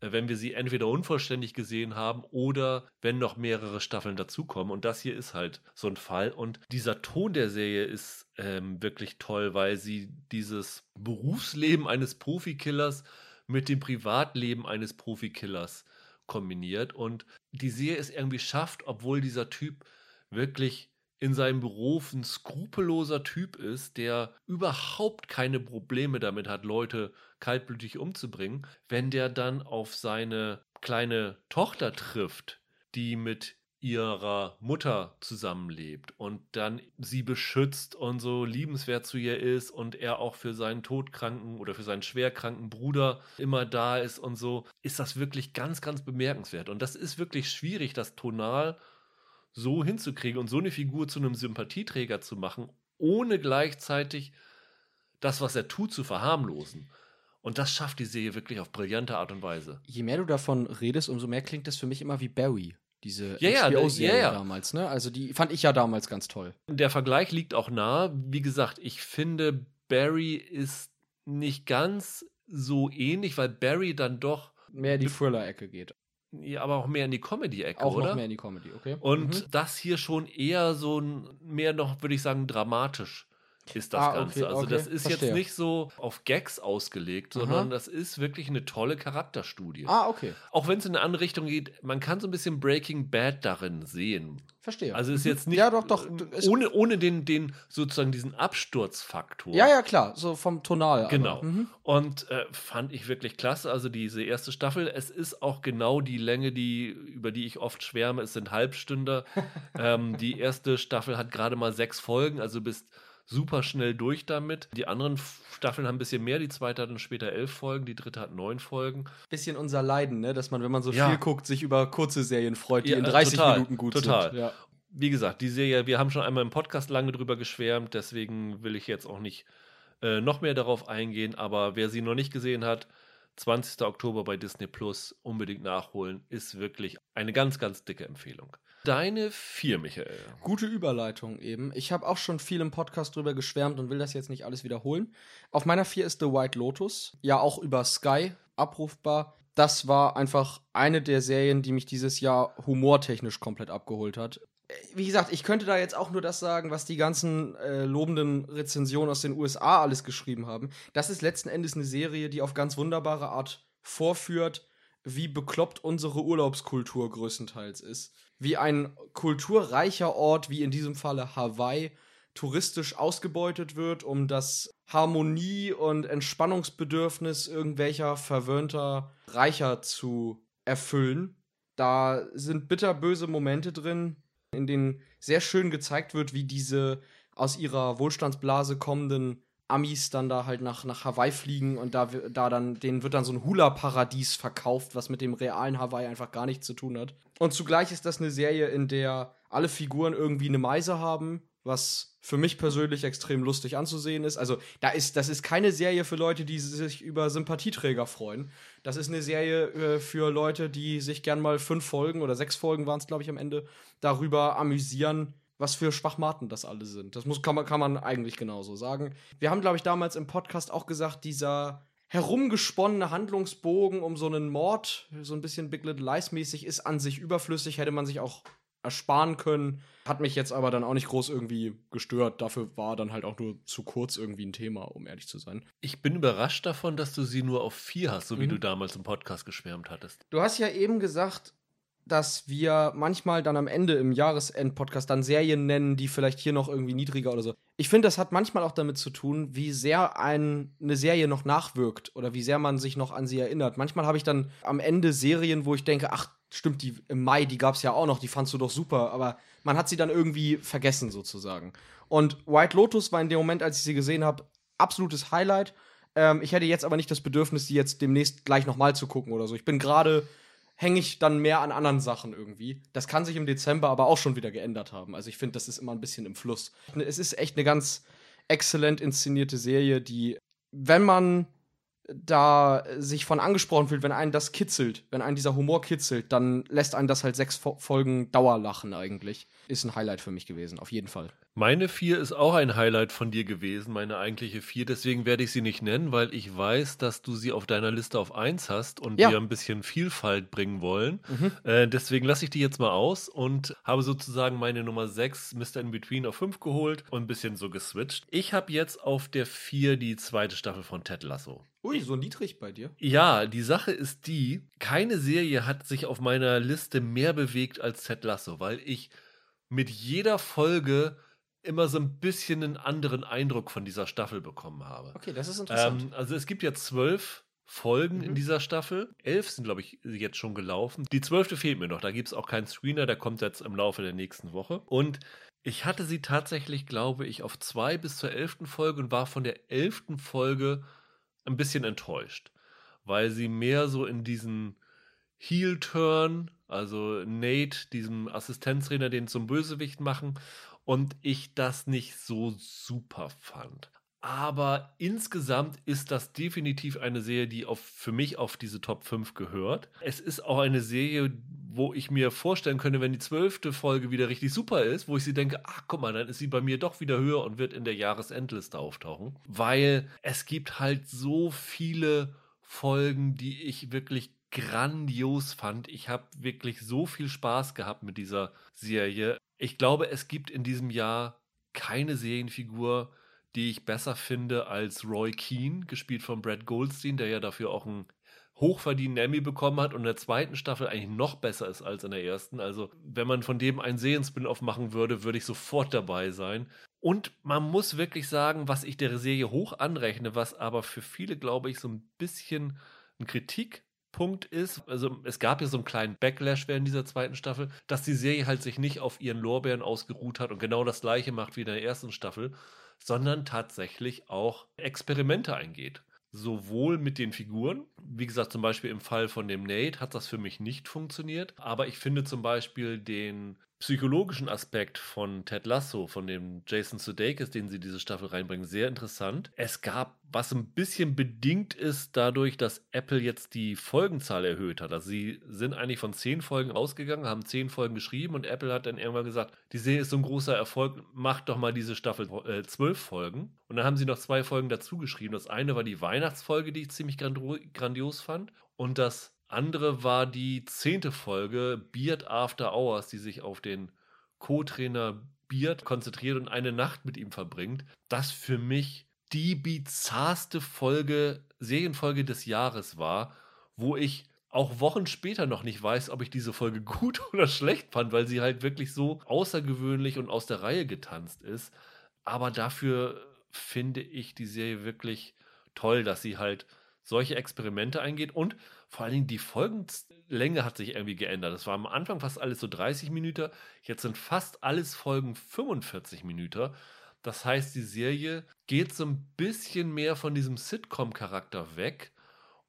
äh, wenn wir sie entweder unvollständig gesehen haben oder wenn noch mehrere Staffeln dazukommen. Und das hier ist halt so ein Fall. Und dieser Ton der Serie ist ähm, wirklich toll, weil sie dieses Berufsleben eines Profikillers mit dem Privatleben eines Profikillers kombiniert. Und die Serie es irgendwie schafft, obwohl dieser Typ wirklich in seinem Beruf ein skrupelloser Typ ist, der überhaupt keine Probleme damit hat, Leute kaltblütig umzubringen, wenn der dann auf seine kleine Tochter trifft, die mit ihrer Mutter zusammenlebt und dann sie beschützt und so liebenswert zu ihr ist und er auch für seinen todkranken oder für seinen schwerkranken Bruder immer da ist und so, ist das wirklich ganz, ganz bemerkenswert. Und das ist wirklich schwierig, das tonal so hinzukriegen und so eine Figur zu einem Sympathieträger zu machen, ohne gleichzeitig das, was er tut, zu verharmlosen. Und das schafft die Serie wirklich auf brillante Art und Weise. Je mehr du davon redest, umso mehr klingt das für mich immer wie Barry. Diese ja, HBO-Serie ja, ja. damals, ne? Also die fand ich ja damals ganz toll. Der Vergleich liegt auch nah. Wie gesagt, ich finde, Barry ist nicht ganz so ähnlich, weil Barry dann doch mehr in die Thriller-Ecke geht. Ja, aber auch mehr in die Comedy-Ecke, auch oder? Auch mehr in die Comedy, okay. Und mhm. das hier schon eher so ein, mehr noch, würde ich sagen, dramatisch ist das ah, Ganze. Okay, also okay, das ist verstehe. jetzt nicht so auf Gags ausgelegt, sondern Aha. das ist wirklich eine tolle Charakterstudie. Ah, okay. Auch wenn es in eine andere Richtung geht, man kann so ein bisschen Breaking Bad darin sehen. Verstehe. Also ist mhm. jetzt nicht ja, doch, doch. ohne, ohne den, den sozusagen diesen Absturzfaktor. Ja, ja, klar, so vom Tonal. Genau. Mhm. Und äh, fand ich wirklich klasse. Also diese erste Staffel, es ist auch genau die Länge, die, über die ich oft schwärme. Es sind Halbstünder. ähm, die erste Staffel hat gerade mal sechs Folgen, also bist super schnell durch damit. Die anderen Staffeln haben ein bisschen mehr, die zweite hat dann später elf Folgen, die dritte hat neun Folgen. Bisschen unser Leiden, ne? dass man, wenn man so ja. viel guckt, sich über kurze Serien freut, die ja, in 30 total, Minuten gut total. sind. Ja. Wie gesagt, die Serie, wir haben schon einmal im Podcast lange drüber geschwärmt, deswegen will ich jetzt auch nicht äh, noch mehr darauf eingehen, aber wer sie noch nicht gesehen hat, 20. Oktober bei Disney Plus unbedingt nachholen, ist wirklich eine ganz, ganz dicke Empfehlung. Deine vier, Michael. Gute Überleitung eben. Ich habe auch schon viel im Podcast drüber geschwärmt und will das jetzt nicht alles wiederholen. Auf meiner vier ist The White Lotus. Ja, auch über Sky abrufbar. Das war einfach eine der Serien, die mich dieses Jahr humortechnisch komplett abgeholt hat. Wie gesagt, ich könnte da jetzt auch nur das sagen, was die ganzen äh, lobenden Rezensionen aus den USA alles geschrieben haben. Das ist letzten Endes eine Serie, die auf ganz wunderbare Art vorführt, wie bekloppt unsere Urlaubskultur größtenteils ist wie ein kulturreicher Ort, wie in diesem Falle Hawaii, touristisch ausgebeutet wird, um das Harmonie- und Entspannungsbedürfnis irgendwelcher verwöhnter Reicher zu erfüllen. Da sind bitterböse Momente drin, in denen sehr schön gezeigt wird, wie diese aus ihrer Wohlstandsblase kommenden Amis dann da halt nach, nach Hawaii fliegen und da, da dann, denen wird dann so ein Hula-Paradies verkauft, was mit dem realen Hawaii einfach gar nichts zu tun hat. Und zugleich ist das eine Serie, in der alle Figuren irgendwie eine Meise haben, was für mich persönlich extrem lustig anzusehen ist. Also, da ist, das ist keine Serie für Leute, die sich über Sympathieträger freuen. Das ist eine Serie äh, für Leute, die sich gern mal fünf Folgen oder sechs Folgen waren es, glaube ich, am Ende, darüber amüsieren, was für Schwachmaten das alle sind. Das muss, kann, man, kann man eigentlich genauso sagen. Wir haben, glaube ich, damals im Podcast auch gesagt, dieser herumgesponnene Handlungsbogen um so einen Mord, so ein bisschen Big Little Lies mäßig, ist an sich überflüssig, hätte man sich auch ersparen können. Hat mich jetzt aber dann auch nicht groß irgendwie gestört. Dafür war dann halt auch nur zu kurz irgendwie ein Thema, um ehrlich zu sein. Ich bin überrascht davon, dass du sie nur auf vier hast, so mhm. wie du damals im Podcast geschwärmt hattest. Du hast ja eben gesagt, dass wir manchmal dann am Ende im Jahresend-Podcast dann Serien nennen, die vielleicht hier noch irgendwie niedriger oder so. Ich finde, das hat manchmal auch damit zu tun, wie sehr ein, eine Serie noch nachwirkt oder wie sehr man sich noch an sie erinnert. Manchmal habe ich dann am Ende Serien, wo ich denke, ach, stimmt, die im Mai, die gab es ja auch noch, die fandst du doch super, aber man hat sie dann irgendwie vergessen sozusagen. Und White Lotus war in dem Moment, als ich sie gesehen habe, absolutes Highlight. Ähm, ich hätte jetzt aber nicht das Bedürfnis, die jetzt demnächst gleich nochmal zu gucken oder so. Ich bin gerade hänge ich dann mehr an anderen Sachen irgendwie. Das kann sich im Dezember aber auch schon wieder geändert haben. Also ich finde, das ist immer ein bisschen im Fluss. Es ist echt eine ganz exzellent inszenierte Serie, die, wenn man da sich von angesprochen fühlt, wenn einen das kitzelt, wenn einen dieser Humor kitzelt, dann lässt einen das halt sechs Folgen Dauerlachen eigentlich. Ist ein Highlight für mich gewesen, auf jeden Fall. Meine vier ist auch ein Highlight von dir gewesen, meine eigentliche vier. Deswegen werde ich sie nicht nennen, weil ich weiß, dass du sie auf deiner Liste auf eins hast und ja. wir ein bisschen Vielfalt bringen wollen. Mhm. Äh, deswegen lasse ich die jetzt mal aus und habe sozusagen meine Nummer sechs, Mr. In Between, auf fünf geholt und ein bisschen so geswitcht. Ich habe jetzt auf der vier die zweite Staffel von Ted Lasso. Ui, so niedrig bei dir. Ja, die Sache ist die, keine Serie hat sich auf meiner Liste mehr bewegt als Ted Lasso, weil ich mit jeder Folge immer so ein bisschen einen anderen Eindruck von dieser Staffel bekommen habe. Okay, das ist interessant. Ähm, also es gibt ja zwölf Folgen mhm. in dieser Staffel. Elf sind, glaube ich, jetzt schon gelaufen. Die zwölfte fehlt mir noch. Da gibt es auch keinen Screener, der kommt jetzt im Laufe der nächsten Woche. Und ich hatte sie tatsächlich, glaube ich, auf zwei bis zur elften Folge und war von der elften Folge ein bisschen enttäuscht, weil sie mehr so in diesen Heel-Turn, also Nate, diesem Assistenztrainer, den zum Bösewicht machen und ich das nicht so super fand. Aber insgesamt ist das definitiv eine Serie, die auf, für mich auf diese Top 5 gehört. Es ist auch eine Serie, wo ich mir vorstellen könnte, wenn die zwölfte Folge wieder richtig super ist, wo ich sie denke, ach guck mal, dann ist sie bei mir doch wieder höher und wird in der Jahresendliste auftauchen. Weil es gibt halt so viele Folgen, die ich wirklich grandios fand. Ich habe wirklich so viel Spaß gehabt mit dieser Serie ich glaube, es gibt in diesem Jahr keine Serienfigur, die ich besser finde als Roy Keane, gespielt von Brad Goldstein, der ja dafür auch einen hochverdienten Emmy bekommen hat und in der zweiten Staffel eigentlich noch besser ist als in der ersten. Also, wenn man von dem einen Serien-Spin-Off machen würde, würde ich sofort dabei sein. Und man muss wirklich sagen, was ich der Serie hoch anrechne, was aber für viele, glaube ich, so ein bisschen ein Kritik Punkt ist, also es gab ja so einen kleinen Backlash während dieser zweiten Staffel, dass die Serie halt sich nicht auf ihren Lorbeeren ausgeruht hat und genau das gleiche macht wie in der ersten Staffel, sondern tatsächlich auch Experimente eingeht. Sowohl mit den Figuren, wie gesagt, zum Beispiel im Fall von dem Nate hat das für mich nicht funktioniert, aber ich finde zum Beispiel den psychologischen Aspekt von Ted Lasso, von dem Jason Sudeikis, den sie diese Staffel reinbringen, sehr interessant. Es gab, was ein bisschen bedingt ist dadurch, dass Apple jetzt die Folgenzahl erhöht hat. Also sie sind eigentlich von zehn Folgen ausgegangen, haben zehn Folgen geschrieben und Apple hat dann irgendwann gesagt, die Serie ist so ein großer Erfolg, macht doch mal diese Staffel äh, zwölf Folgen. Und dann haben sie noch zwei Folgen dazu geschrieben. Das eine war die Weihnachtsfolge, die ich ziemlich grandios fand. Und das andere war die zehnte Folge Beard After Hours, die sich auf den Co-Trainer Beard konzentriert und eine Nacht mit ihm verbringt. Das für mich die bizarrste Folge, Serienfolge des Jahres war, wo ich auch Wochen später noch nicht weiß, ob ich diese Folge gut oder schlecht fand, weil sie halt wirklich so außergewöhnlich und aus der Reihe getanzt ist. Aber dafür finde ich die Serie wirklich toll, dass sie halt solche Experimente eingeht und vor allen Dingen die Folgenlänge hat sich irgendwie geändert. Das war am Anfang fast alles so 30 Minuten, jetzt sind fast alles Folgen 45 Minuten. Das heißt, die Serie geht so ein bisschen mehr von diesem Sitcom-Charakter weg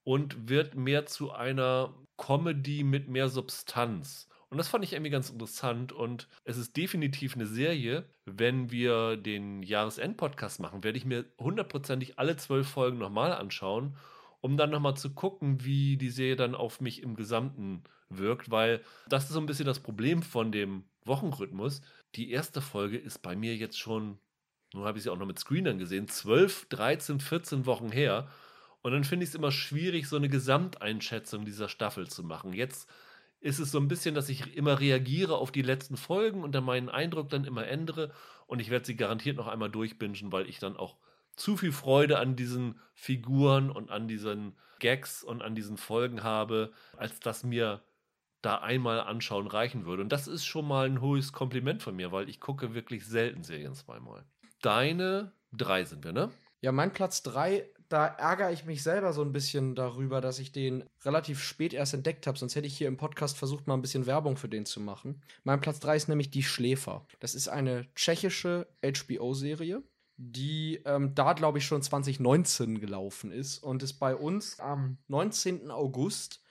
und wird mehr zu einer Comedy mit mehr Substanz. Und das fand ich irgendwie ganz interessant und es ist definitiv eine Serie. Wenn wir den Jahresend-Podcast machen, werde ich mir hundertprozentig alle zwölf Folgen nochmal anschauen um dann nochmal zu gucken, wie die Serie dann auf mich im Gesamten wirkt, weil das ist so ein bisschen das Problem von dem Wochenrhythmus. Die erste Folge ist bei mir jetzt schon, nun habe ich sie auch noch mit Screenern gesehen, 12, 13, 14 Wochen her. Und dann finde ich es immer schwierig, so eine Gesamteinschätzung dieser Staffel zu machen. Jetzt ist es so ein bisschen, dass ich immer reagiere auf die letzten Folgen und dann meinen Eindruck dann immer ändere. Und ich werde sie garantiert noch einmal durchbingen, weil ich dann auch zu viel Freude an diesen Figuren und an diesen Gags und an diesen Folgen habe, als dass mir da einmal anschauen reichen würde. Und das ist schon mal ein hohes Kompliment von mir, weil ich gucke wirklich selten Serien zweimal. Deine drei sind wir, ne? Ja, mein Platz drei, da ärgere ich mich selber so ein bisschen darüber, dass ich den relativ spät erst entdeckt habe. Sonst hätte ich hier im Podcast versucht, mal ein bisschen Werbung für den zu machen. Mein Platz drei ist nämlich Die Schläfer. Das ist eine tschechische HBO-Serie die ähm, da, glaube ich, schon 2019 gelaufen ist und es bei uns am 19. August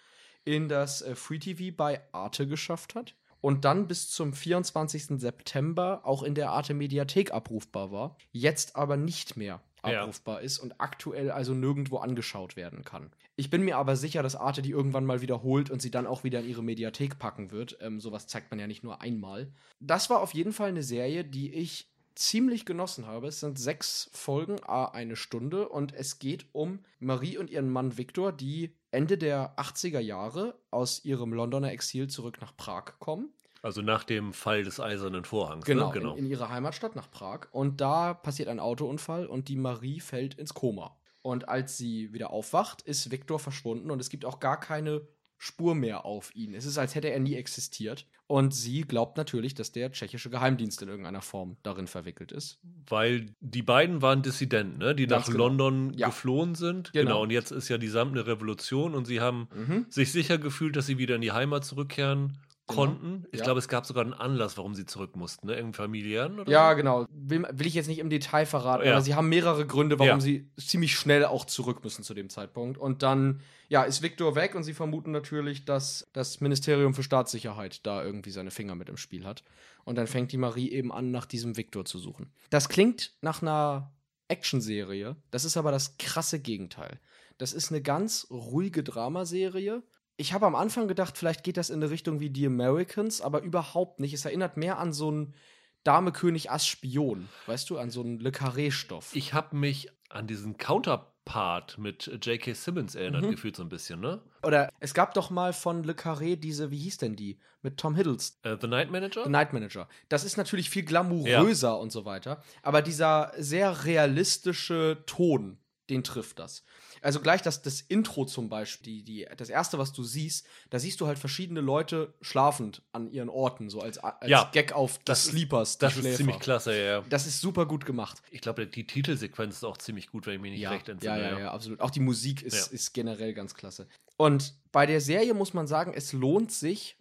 in das äh, Free TV bei Arte geschafft hat und dann bis zum 24. September auch in der Arte Mediathek abrufbar war, jetzt aber nicht mehr abrufbar ja. ist und aktuell also nirgendwo angeschaut werden kann. Ich bin mir aber sicher, dass Arte die irgendwann mal wiederholt und sie dann auch wieder in ihre Mediathek packen wird. Ähm, sowas zeigt man ja nicht nur einmal. Das war auf jeden Fall eine Serie, die ich ziemlich genossen habe. Es sind sechs Folgen, a eine Stunde und es geht um Marie und ihren Mann Viktor, die Ende der 80er Jahre aus ihrem Londoner Exil zurück nach Prag kommen. Also nach dem Fall des Eisernen Vorhangs. Genau, ne? genau. In, in ihre Heimatstadt nach Prag. Und da passiert ein Autounfall und die Marie fällt ins Koma. Und als sie wieder aufwacht, ist Viktor verschwunden und es gibt auch gar keine Spur mehr auf ihn. Es ist, als hätte er nie existiert. Und sie glaubt natürlich, dass der tschechische Geheimdienst in irgendeiner Form darin verwickelt ist. Weil die beiden waren Dissidenten, ne? die Ganz nach genau. London ja. geflohen sind. Genau. genau. Und jetzt ist ja die samte Revolution und sie haben mhm. sich sicher gefühlt, dass sie wieder in die Heimat zurückkehren Genau. konnten. Ich ja. glaube, es gab sogar einen Anlass, warum sie zurück mussten, ne? Irgendwie familiären oder Ja, so? genau. Will, will, ich jetzt nicht im Detail verraten, ja. aber sie haben mehrere Gründe, warum ja. sie ziemlich schnell auch zurück müssen zu dem Zeitpunkt. Und dann, ja, ist Victor weg und sie vermuten natürlich, dass das Ministerium für Staatssicherheit da irgendwie seine Finger mit im Spiel hat. Und dann fängt die Marie eben an, nach diesem Victor zu suchen. Das klingt nach einer Actionserie. Das ist aber das krasse Gegenteil. Das ist eine ganz ruhige Dramaserie ich habe am Anfang gedacht, vielleicht geht das in eine Richtung wie die Americans, aber überhaupt nicht. Es erinnert mehr an so einen Dame König Ass Spion, weißt du, an so einen Le Carré-Stoff. Ich habe mich an diesen Counterpart mit J.K. Simmons erinnert mhm. gefühlt so ein bisschen, ne? Oder es gab doch mal von Le Carré diese, wie hieß denn die? Mit Tom Hiddleston. Uh, The Night Manager? The Night Manager. Das ist natürlich viel glamouröser ja. und so weiter, aber dieser sehr realistische Ton, den trifft das. Also gleich das, das Intro zum Beispiel, die, die, das erste, was du siehst, da siehst du halt verschiedene Leute schlafend an ihren Orten, so als, als ja, Gag auf das Sleepers. Das ist ziemlich klasse, ja. Das ist super gut gemacht. Ich glaube, die Titelsequenz ist auch ziemlich gut, wenn ich mich nicht ja, recht entsinne. Ja, ja, ja, absolut. Auch die Musik ist, ist generell ganz klasse. Und bei der Serie muss man sagen, es lohnt sich,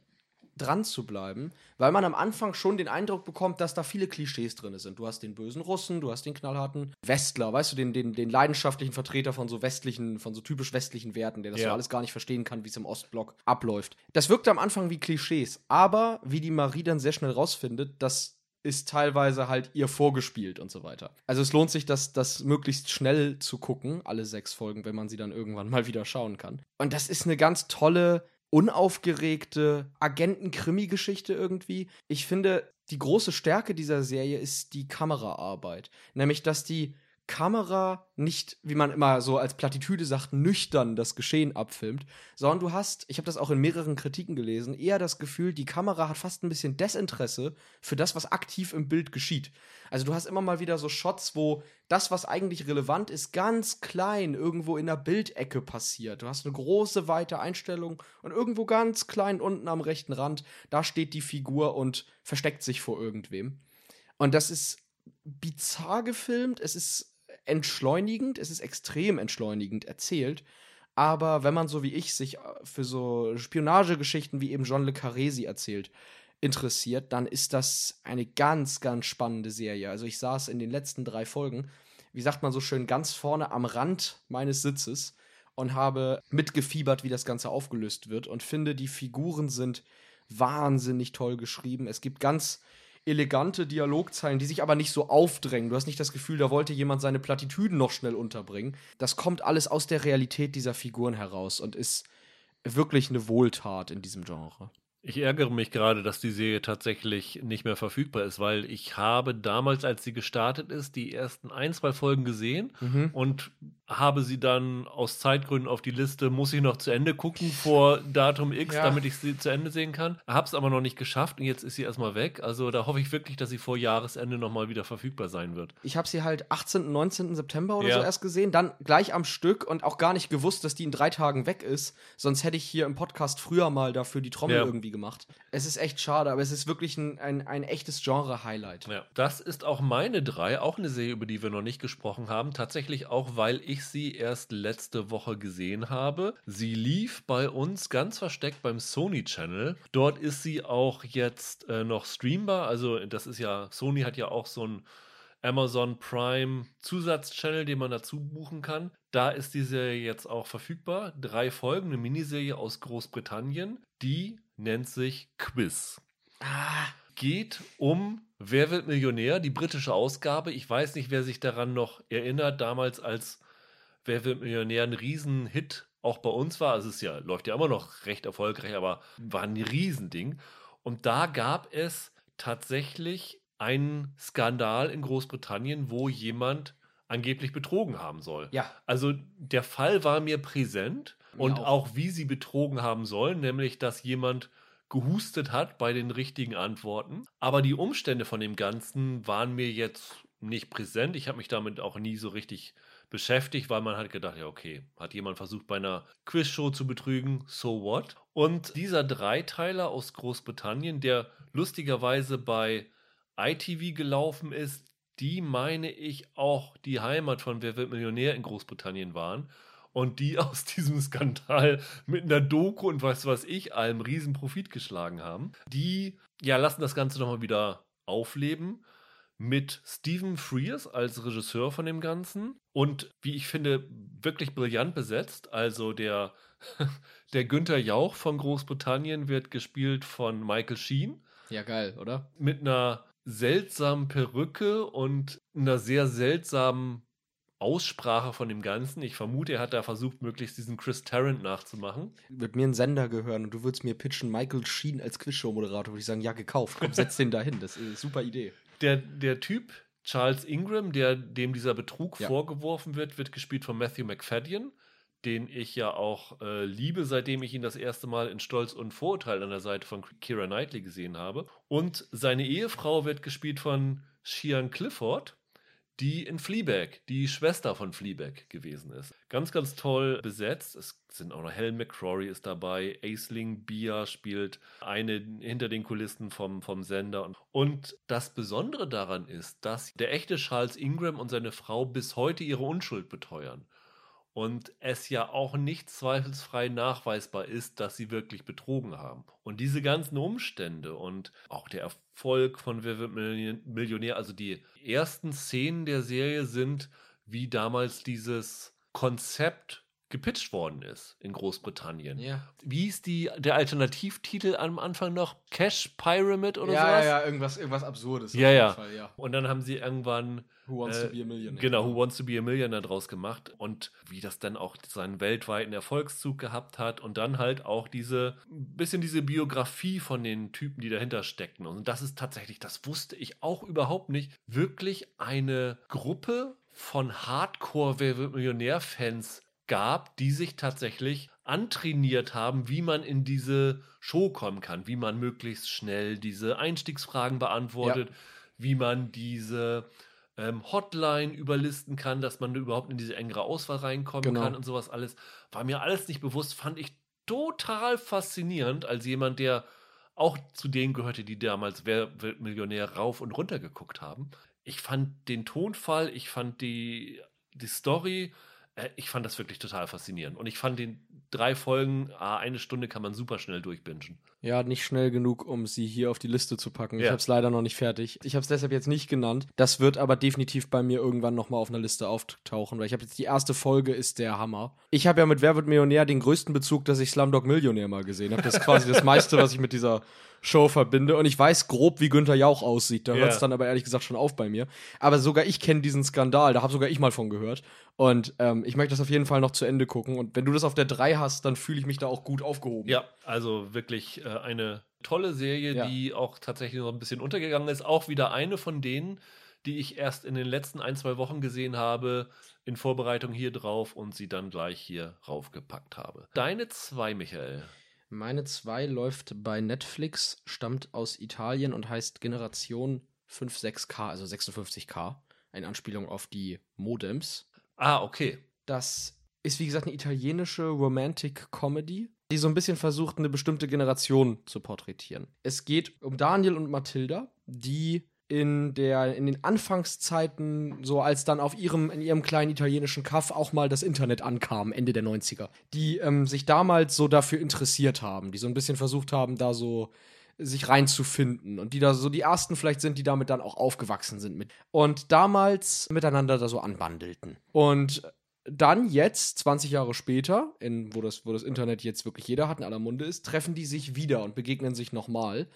dran zu bleiben, weil man am Anfang schon den Eindruck bekommt, dass da viele Klischees drin sind. Du hast den bösen Russen, du hast den knallharten Westler, weißt du, den, den, den leidenschaftlichen Vertreter von so westlichen, von so typisch westlichen Werten, der das ja. so alles gar nicht verstehen kann, wie es im Ostblock abläuft. Das wirkt am Anfang wie Klischees, aber wie die Marie dann sehr schnell rausfindet, das ist teilweise halt ihr vorgespielt und so weiter. Also es lohnt sich, das, das möglichst schnell zu gucken, alle sechs Folgen, wenn man sie dann irgendwann mal wieder schauen kann. Und das ist eine ganz tolle unaufgeregte Agenten-Krimi-Geschichte irgendwie. Ich finde, die große Stärke dieser Serie ist die Kameraarbeit. Nämlich, dass die Kamera nicht, wie man immer so als Plattitüde sagt, nüchtern das Geschehen abfilmt, sondern du hast, ich habe das auch in mehreren Kritiken gelesen, eher das Gefühl, die Kamera hat fast ein bisschen Desinteresse für das, was aktiv im Bild geschieht. Also du hast immer mal wieder so Shots, wo das, was eigentlich relevant ist, ganz klein irgendwo in der Bildecke passiert. Du hast eine große, weite Einstellung und irgendwo ganz klein unten am rechten Rand, da steht die Figur und versteckt sich vor irgendwem. Und das ist bizarr gefilmt, es ist entschleunigend, es ist extrem entschleunigend erzählt. Aber wenn man so wie ich sich äh, für so Spionagegeschichten wie eben John Le Carré sie erzählt, interessiert, dann ist das eine ganz, ganz spannende Serie. Also ich saß in den letzten drei Folgen, wie sagt man so schön, ganz vorne am Rand meines Sitzes und habe mitgefiebert, wie das Ganze aufgelöst wird und finde, die Figuren sind wahnsinnig toll geschrieben. Es gibt ganz elegante Dialogzeilen, die sich aber nicht so aufdrängen. Du hast nicht das Gefühl, da wollte jemand seine Plattitüden noch schnell unterbringen. Das kommt alles aus der Realität dieser Figuren heraus und ist wirklich eine Wohltat in diesem Genre. Ich ärgere mich gerade, dass die Serie tatsächlich nicht mehr verfügbar ist, weil ich habe damals, als sie gestartet ist, die ersten ein, zwei Folgen gesehen mhm. und habe sie dann aus Zeitgründen auf die Liste, muss ich noch zu Ende gucken vor Datum X, ja. damit ich sie zu Ende sehen kann. Habe es aber noch nicht geschafft und jetzt ist sie erstmal weg. Also da hoffe ich wirklich, dass sie vor Jahresende nochmal wieder verfügbar sein wird. Ich habe sie halt 18., 19. September oder ja. so erst gesehen, dann gleich am Stück und auch gar nicht gewusst, dass die in drei Tagen weg ist. Sonst hätte ich hier im Podcast früher mal dafür die Trommel ja. irgendwie gemacht. Es ist echt schade, aber es ist wirklich ein, ein, ein echtes Genre-Highlight. Das ist auch meine drei, auch eine Serie, über die wir noch nicht gesprochen haben. Tatsächlich auch, weil ich ich sie erst letzte Woche gesehen habe. Sie lief bei uns ganz versteckt beim Sony Channel. Dort ist sie auch jetzt äh, noch streambar. Also das ist ja, Sony hat ja auch so ein Amazon Prime Zusatzchannel, den man dazu buchen kann. Da ist die Serie jetzt auch verfügbar. Drei Folgen, eine Miniserie aus Großbritannien. Die nennt sich Quiz. Ah. Geht um Wer wird Millionär? Die britische Ausgabe. Ich weiß nicht, wer sich daran noch erinnert, damals als Wer wird Millionär ein Riesenhit auch bei uns war. Also es ja, läuft ja immer noch recht erfolgreich, aber war ein Riesending. Und da gab es tatsächlich einen Skandal in Großbritannien, wo jemand angeblich betrogen haben soll. Ja. Also der Fall war mir präsent mir und auch. auch wie sie betrogen haben sollen, nämlich dass jemand gehustet hat bei den richtigen Antworten. Aber die Umstände von dem Ganzen waren mir jetzt nicht präsent. Ich habe mich damit auch nie so richtig beschäftigt, weil man hat gedacht, ja, okay, hat jemand versucht, bei einer Quizshow zu betrügen, so what? Und dieser Dreiteiler aus Großbritannien, der lustigerweise bei ITV gelaufen ist, die meine ich auch die Heimat von Wer wird Millionär in Großbritannien waren und die aus diesem Skandal mit einer Doku und was weiß ich allem riesen Profit geschlagen haben. Die ja lassen das Ganze nochmal wieder aufleben mit Stephen Frears als Regisseur von dem Ganzen und wie ich finde wirklich brillant besetzt. Also der der Günther Jauch von Großbritannien wird gespielt von Michael Sheen. Ja geil, oder? Mit einer seltsamen Perücke und einer sehr seltsamen Aussprache von dem Ganzen. Ich vermute, er hat da versucht, möglichst diesen Chris Tarrant nachzumachen. Wird mir ein Sender gehören und du würdest mir pitchen, Michael Sheen als Quizshow-Moderator, würde ich sagen, ja, gekauft. Komm, setz den da hin. Das ist eine super Idee. Der, der Typ, Charles Ingram, der, dem dieser Betrug ja. vorgeworfen wird, wird gespielt von Matthew McFadden, den ich ja auch äh, liebe, seitdem ich ihn das erste Mal in Stolz und Vorurteil an der Seite von Kira Knightley gesehen habe. Und seine Ehefrau wird gespielt von Shian Clifford die in Fleabag, die Schwester von Fleabag gewesen ist. Ganz, ganz toll besetzt. Es sind auch noch Helen McCrory ist dabei, Aisling Bia spielt eine hinter den Kulissen vom, vom Sender. Und das Besondere daran ist, dass der echte Charles Ingram und seine Frau bis heute ihre Unschuld beteuern und es ja auch nicht zweifelsfrei nachweisbar ist, dass sie wirklich betrogen haben. Und diese ganzen Umstände und auch der Erfolg von Wer wird Millionär, also die ersten Szenen der Serie sind, wie damals dieses Konzept gepitcht worden ist in Großbritannien. Ja. Wie ist die, der Alternativtitel am Anfang noch? Cash Pyramid oder ja, sowas? Ja, ja, irgendwas, irgendwas Absurdes. Ja, ja. Fall, ja. Und dann haben sie irgendwann Who Wants äh, to Be a Millionaire. Genau, Who Wants to Be a Millionaire draus gemacht und wie das dann auch seinen weltweiten Erfolgszug gehabt hat und dann halt auch diese, bisschen diese Biografie von den Typen, die dahinter steckten. Und das ist tatsächlich, das wusste ich auch überhaupt nicht, wirklich eine Gruppe von Hardcore-Millionär-Fans gab, die sich tatsächlich antrainiert haben, wie man in diese Show kommen kann, wie man möglichst schnell diese Einstiegsfragen beantwortet, ja. wie man diese ähm, Hotline überlisten kann, dass man überhaupt in diese engere Auswahl reinkommen genau. kann und sowas alles. War mir alles nicht bewusst, fand ich total faszinierend als jemand, der auch zu denen gehörte, die damals Wer wird Millionär rauf und runter geguckt haben. Ich fand den Tonfall, ich fand die, die Story, äh, ich fand das wirklich total faszinierend. Und ich fand den drei Folgen, ah, eine Stunde kann man super schnell durchbingen. Ja, nicht schnell genug, um sie hier auf die Liste zu packen. Ja. Ich habe es leider noch nicht fertig. Ich habe es deshalb jetzt nicht genannt. Das wird aber definitiv bei mir irgendwann nochmal auf einer Liste auftauchen, weil ich habe jetzt die erste Folge ist der Hammer. Ich habe ja mit Wer wird Millionär den größten Bezug, dass ich Slumdog Millionär mal gesehen habe. Das ist quasi das meiste, was ich mit dieser Show verbinde. Und ich weiß grob, wie Günther Jauch aussieht. Da yeah. hört es dann aber ehrlich gesagt schon auf bei mir. Aber sogar ich kenne diesen Skandal. Da habe sogar ich mal von gehört. Und ähm, ich möchte das auf jeden Fall noch zu Ende gucken. Und wenn du das auf der 3 hast, dann fühle ich mich da auch gut aufgehoben. Ja, also wirklich äh, eine tolle Serie, ja. die auch tatsächlich noch ein bisschen untergegangen ist. Auch wieder eine von denen, die ich erst in den letzten ein, zwei Wochen gesehen habe, in Vorbereitung hier drauf und sie dann gleich hier raufgepackt habe. Deine zwei, Michael. Meine 2 läuft bei Netflix, stammt aus Italien und heißt Generation 56K, also 56K. Eine Anspielung auf die Modems. Ah, okay. Das ist, wie gesagt, eine italienische Romantic Comedy, die so ein bisschen versucht, eine bestimmte Generation zu porträtieren. Es geht um Daniel und Mathilda, die in der in den Anfangszeiten so als dann auf ihrem in ihrem kleinen italienischen Kaff auch mal das Internet ankam Ende der 90er die ähm, sich damals so dafür interessiert haben die so ein bisschen versucht haben da so sich reinzufinden und die da so die ersten vielleicht sind die damit dann auch aufgewachsen sind mit und damals miteinander da so anbandelten und dann jetzt 20 Jahre später in wo das wo das Internet jetzt wirklich jeder hat in aller Munde ist treffen die sich wieder und begegnen sich nochmal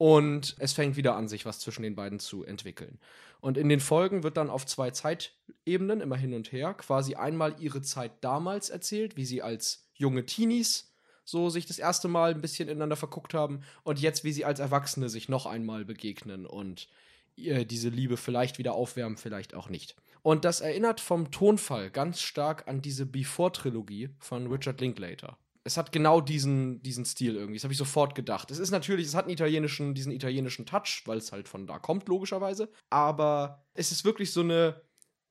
und es fängt wieder an, sich was zwischen den beiden zu entwickeln. Und in den Folgen wird dann auf zwei Zeitebenen, immer hin und her, quasi einmal ihre Zeit damals erzählt, wie sie als junge Teenies so sich das erste Mal ein bisschen ineinander verguckt haben und jetzt, wie sie als Erwachsene sich noch einmal begegnen und äh, diese Liebe vielleicht wieder aufwärmen, vielleicht auch nicht. Und das erinnert vom Tonfall ganz stark an diese Before-Trilogie von Richard Linklater. Es hat genau diesen, diesen Stil irgendwie. Das habe ich sofort gedacht. Es ist natürlich, es hat einen italienischen, diesen italienischen Touch, weil es halt von da kommt, logischerweise. Aber es ist wirklich so eine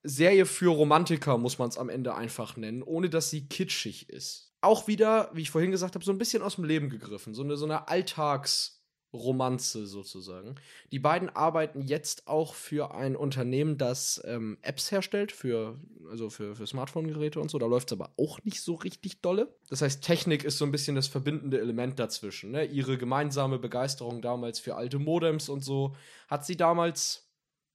Serie für Romantiker, muss man es am Ende einfach nennen, ohne dass sie kitschig ist. Auch wieder, wie ich vorhin gesagt habe, so ein bisschen aus dem Leben gegriffen. So eine, so eine Alltags- Romanze sozusagen. Die beiden arbeiten jetzt auch für ein Unternehmen, das ähm, Apps herstellt, für, also für, für Smartphone-Geräte und so. Da läuft es aber auch nicht so richtig dolle. Das heißt, Technik ist so ein bisschen das verbindende Element dazwischen. Ne? Ihre gemeinsame Begeisterung damals für alte Modems und so hat sie damals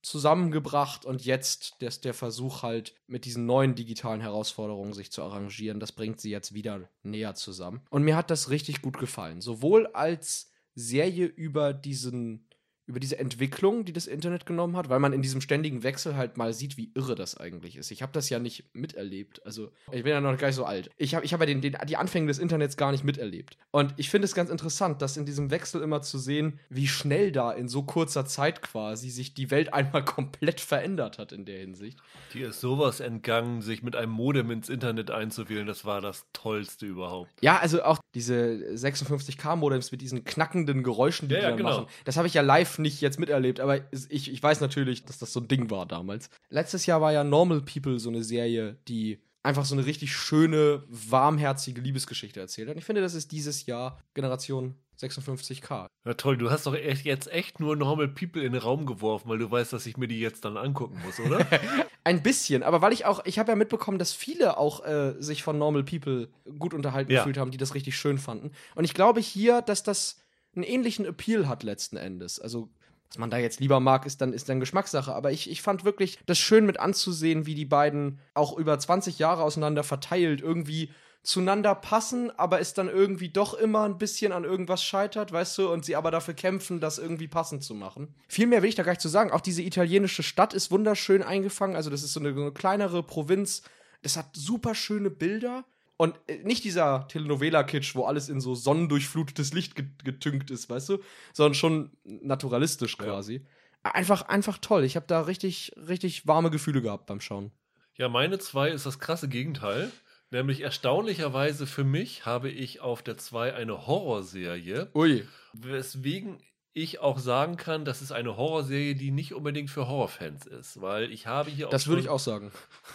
zusammengebracht und jetzt der, der Versuch halt mit diesen neuen digitalen Herausforderungen sich zu arrangieren, das bringt sie jetzt wieder näher zusammen. Und mir hat das richtig gut gefallen. Sowohl als Serie über diesen über diese Entwicklung, die das Internet genommen hat, weil man in diesem ständigen Wechsel halt mal sieht, wie irre das eigentlich ist. Ich habe das ja nicht miterlebt. Also, ich bin ja noch gar nicht so alt. Ich habe ich hab ja den, den, die Anfänge des Internets gar nicht miterlebt. Und ich finde es ganz interessant, dass in diesem Wechsel immer zu sehen, wie schnell da in so kurzer Zeit quasi sich die Welt einmal komplett verändert hat in der Hinsicht. Dir ist sowas entgangen, sich mit einem Modem ins Internet einzuwählen. Das war das Tollste überhaupt. Ja, also auch diese 56K-Modems mit diesen knackenden Geräuschen, die ja, die dann genau. machen. Das habe ich ja live nicht jetzt miterlebt, aber ich, ich weiß natürlich, dass das so ein Ding war damals. Letztes Jahr war ja Normal People so eine Serie, die einfach so eine richtig schöne, warmherzige Liebesgeschichte erzählt hat. Und ich finde, das ist dieses Jahr Generation 56K. Ja, toll, du hast doch echt, jetzt echt nur Normal People in den Raum geworfen, weil du weißt, dass ich mir die jetzt dann angucken muss, oder? Ein bisschen, aber weil ich auch, ich habe ja mitbekommen, dass viele auch äh, sich von Normal People gut unterhalten ja. gefühlt haben, die das richtig schön fanden. Und ich glaube hier, dass das einen ähnlichen Appeal hat letzten Endes. Also was man da jetzt lieber mag, ist dann, ist dann Geschmackssache. Aber ich, ich fand wirklich das schön mit anzusehen, wie die beiden auch über 20 Jahre auseinander verteilt irgendwie zueinander passen, aber es dann irgendwie doch immer ein bisschen an irgendwas scheitert, weißt du, und sie aber dafür kämpfen, das irgendwie passend zu machen. Viel mehr will ich da gar nicht zu sagen. Auch diese italienische Stadt ist wunderschön eingefangen. Also, das ist so eine, so eine kleinere Provinz. Das hat super schöne Bilder. Und äh, nicht dieser Telenovela-Kitsch, wo alles in so sonnendurchflutetes Licht getünkt ist, weißt du? Sondern schon naturalistisch quasi. Ja. Einfach, einfach toll. Ich habe da richtig, richtig warme Gefühle gehabt beim Schauen. Ja, meine zwei ist das krasse Gegenteil. Nämlich erstaunlicherweise für mich habe ich auf der 2 eine Horrorserie. Ui. Weswegen ich auch sagen kann, das ist eine Horrorserie, die nicht unbedingt für Horrorfans ist, weil ich habe hier das würde ich auch sagen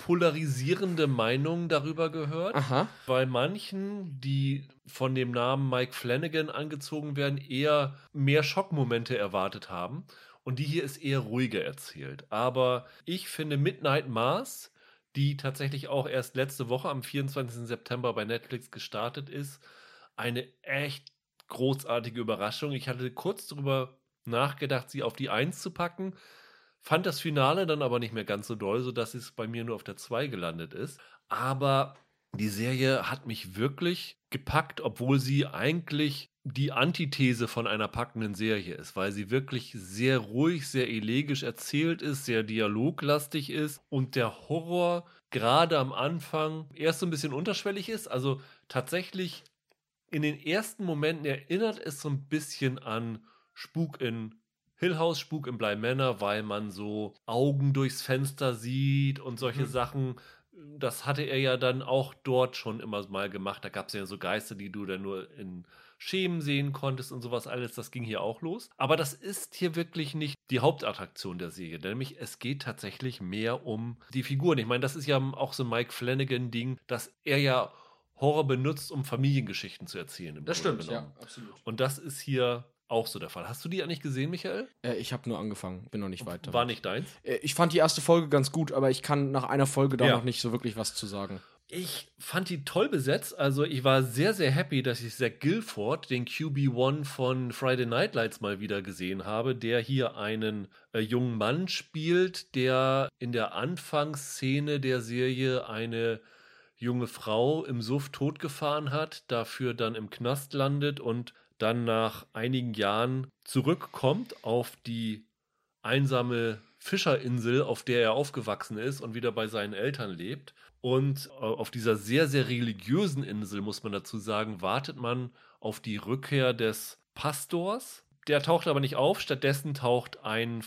polarisierende Meinungen darüber gehört, Aha. weil manchen, die von dem Namen Mike Flanagan angezogen werden, eher mehr Schockmomente erwartet haben und die hier ist eher ruhiger erzählt. Aber ich finde Midnight Mars, die tatsächlich auch erst letzte Woche am 24. September bei Netflix gestartet ist, eine echt großartige Überraschung. Ich hatte kurz darüber nachgedacht, sie auf die 1 zu packen, fand das Finale dann aber nicht mehr ganz so doll, sodass es bei mir nur auf der 2 gelandet ist. Aber die Serie hat mich wirklich gepackt, obwohl sie eigentlich die Antithese von einer packenden Serie ist, weil sie wirklich sehr ruhig, sehr elegisch erzählt ist, sehr dialoglastig ist und der Horror gerade am Anfang erst so ein bisschen unterschwellig ist. Also tatsächlich in den ersten Momenten erinnert es so ein bisschen an Spuk in Hill House, Spuk in Bly Manor, weil man so Augen durchs Fenster sieht und solche mhm. Sachen. Das hatte er ja dann auch dort schon immer mal gemacht. Da gab es ja so Geister, die du dann nur in Schemen sehen konntest und sowas alles. Das ging hier auch los. Aber das ist hier wirklich nicht die Hauptattraktion der Serie. Nämlich es geht tatsächlich mehr um die Figuren. Ich meine, das ist ja auch so ein Mike Flanagan-Ding, dass er ja Horror benutzt, um Familiengeschichten zu erzählen. das stimmt, genommen. ja, absolut. Und das ist hier auch so der Fall. Hast du die eigentlich gesehen, Michael? Äh, ich habe nur angefangen, bin noch nicht weiter. War nicht deins? Äh, ich fand die erste Folge ganz gut, aber ich kann nach einer Folge da ja. noch nicht so wirklich was zu sagen. Ich fand die toll besetzt. Also ich war sehr, sehr happy, dass ich Zach Guilford, den QB1 von Friday Night Lights, mal wieder gesehen habe, der hier einen äh, jungen Mann spielt, der in der Anfangsszene der Serie eine junge Frau im Suff totgefahren hat, dafür dann im Knast landet und dann nach einigen Jahren zurückkommt auf die einsame Fischerinsel, auf der er aufgewachsen ist und wieder bei seinen Eltern lebt. Und äh, auf dieser sehr, sehr religiösen Insel, muss man dazu sagen, wartet man auf die Rückkehr des Pastors. Der taucht aber nicht auf, stattdessen taucht ein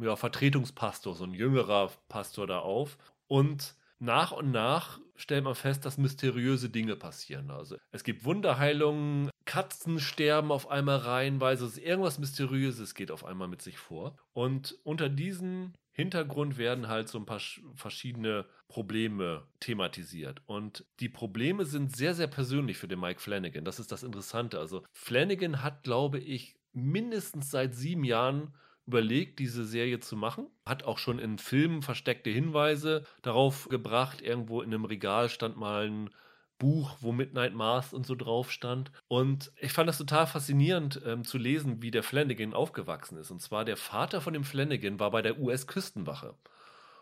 ja, Vertretungspastor, so ein jüngerer Pastor da auf. Und nach und nach stellt man fest, dass mysteriöse Dinge passieren. Also es gibt Wunderheilungen, Katzen sterben auf einmal reihenweise, es ist irgendwas Mysteriöses geht auf einmal mit sich vor. Und unter diesem Hintergrund werden halt so ein paar verschiedene Probleme thematisiert. Und die Probleme sind sehr, sehr persönlich für den Mike Flanagan. Das ist das Interessante. Also Flanagan hat, glaube ich, mindestens seit sieben Jahren überlegt, diese Serie zu machen. Hat auch schon in Filmen versteckte Hinweise darauf gebracht. Irgendwo in einem Regal stand mal ein Buch, wo Midnight Mars und so drauf stand. Und ich fand das total faszinierend ähm, zu lesen, wie der Flanagan aufgewachsen ist. Und zwar der Vater von dem Flanagan war bei der US-Küstenwache.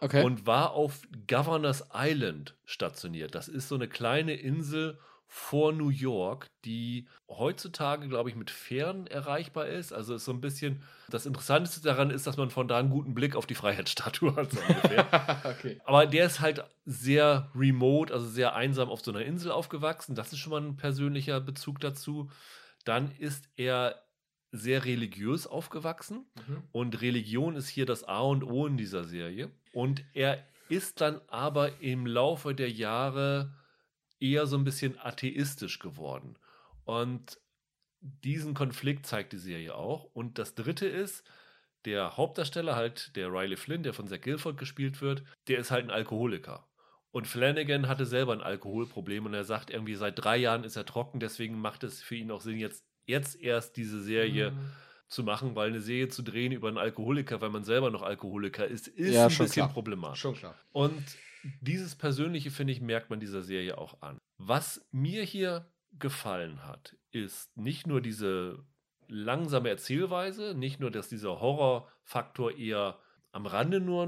Okay. Und war auf Governor's Island stationiert. Das ist so eine kleine Insel vor New York, die heutzutage, glaube ich, mit Fähren erreichbar ist. Also ist so ein bisschen. Das Interessanteste daran ist, dass man von da einen guten Blick auf die Freiheitsstatue hat, so okay. Aber der ist halt sehr remote, also sehr einsam auf so einer Insel aufgewachsen. Das ist schon mal ein persönlicher Bezug dazu. Dann ist er sehr religiös aufgewachsen mhm. und Religion ist hier das A und O in dieser Serie. Und er ist dann aber im Laufe der Jahre eher so ein bisschen atheistisch geworden. Und diesen Konflikt zeigt die Serie auch. Und das dritte ist, der Hauptdarsteller, halt der Riley Flynn, der von Zach Guilford gespielt wird, der ist halt ein Alkoholiker. Und Flanagan hatte selber ein Alkoholproblem und er sagt irgendwie, seit drei Jahren ist er trocken, deswegen macht es für ihn auch Sinn, jetzt, jetzt erst diese Serie mhm. zu machen, weil eine Serie zu drehen über einen Alkoholiker, weil man selber noch Alkoholiker ist, ist ja, ein bisschen klar. problematisch. Schon klar. Und dieses Persönliche, finde ich, merkt man dieser Serie auch an. Was mir hier gefallen hat, ist nicht nur diese langsame Erzählweise, nicht nur, dass dieser Horrorfaktor eher am Rande nur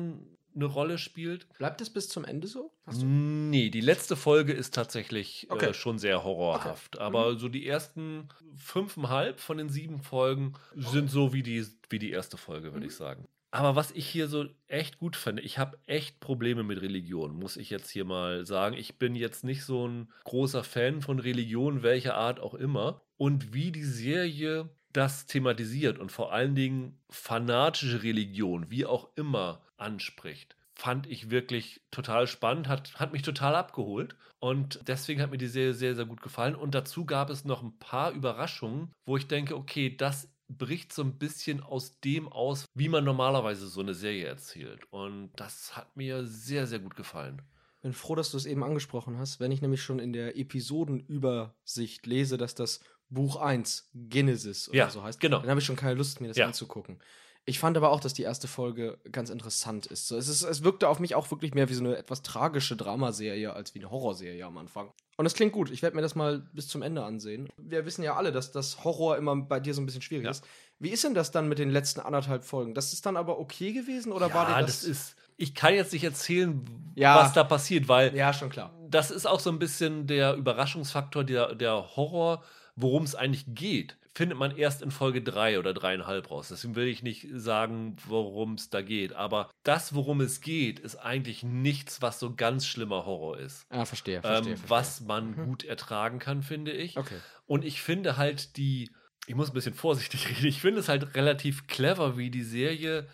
eine Rolle spielt. Bleibt es bis zum Ende so? Nee, die letzte Folge ist tatsächlich äh, okay. äh, schon sehr horrorhaft. Okay. Aber mhm. so die ersten fünfeinhalb von den sieben Folgen sind so wie die, wie die erste Folge, würde mhm. ich sagen. Aber was ich hier so echt gut finde, ich habe echt Probleme mit Religion, muss ich jetzt hier mal sagen. Ich bin jetzt nicht so ein großer Fan von Religion, welcher Art auch immer. Und wie die Serie das thematisiert und vor allen Dingen fanatische Religion, wie auch immer, anspricht, fand ich wirklich total spannend, hat, hat mich total abgeholt. Und deswegen hat mir die Serie sehr, sehr gut gefallen. Und dazu gab es noch ein paar Überraschungen, wo ich denke, okay, das bricht so ein bisschen aus dem aus, wie man normalerweise so eine Serie erzählt. Und das hat mir sehr, sehr gut gefallen. Bin froh, dass du es eben angesprochen hast. Wenn ich nämlich schon in der Episodenübersicht lese, dass das Buch 1 Genesis oder ja, so heißt, genau. dann habe ich schon keine Lust, mir das ja. anzugucken. Ich fand aber auch, dass die erste Folge ganz interessant ist. So, es, ist. es wirkte auf mich auch wirklich mehr wie so eine etwas tragische Dramaserie als wie eine Horrorserie am Anfang. Und es klingt gut. Ich werde mir das mal bis zum Ende ansehen. Wir wissen ja alle, dass das Horror immer bei dir so ein bisschen schwierig ja. ist. Wie ist denn das dann mit den letzten anderthalb Folgen? Das ist dann aber okay gewesen oder ja, war dir das? das ist, ich kann jetzt nicht erzählen, ja. was da passiert, weil. Ja, schon klar. Das ist auch so ein bisschen der Überraschungsfaktor, der, der Horror, worum es eigentlich geht findet man erst in Folge 3 oder dreieinhalb raus. Deswegen will ich nicht sagen, worum es da geht. Aber das, worum es geht, ist eigentlich nichts, was so ganz schlimmer Horror ist. Ah, verstehe, verstehe. Ähm, verstehe. Was man mhm. gut ertragen kann, finde ich. Okay. Und ich finde halt die, ich muss ein bisschen vorsichtig reden, ich finde es halt relativ clever, wie die Serie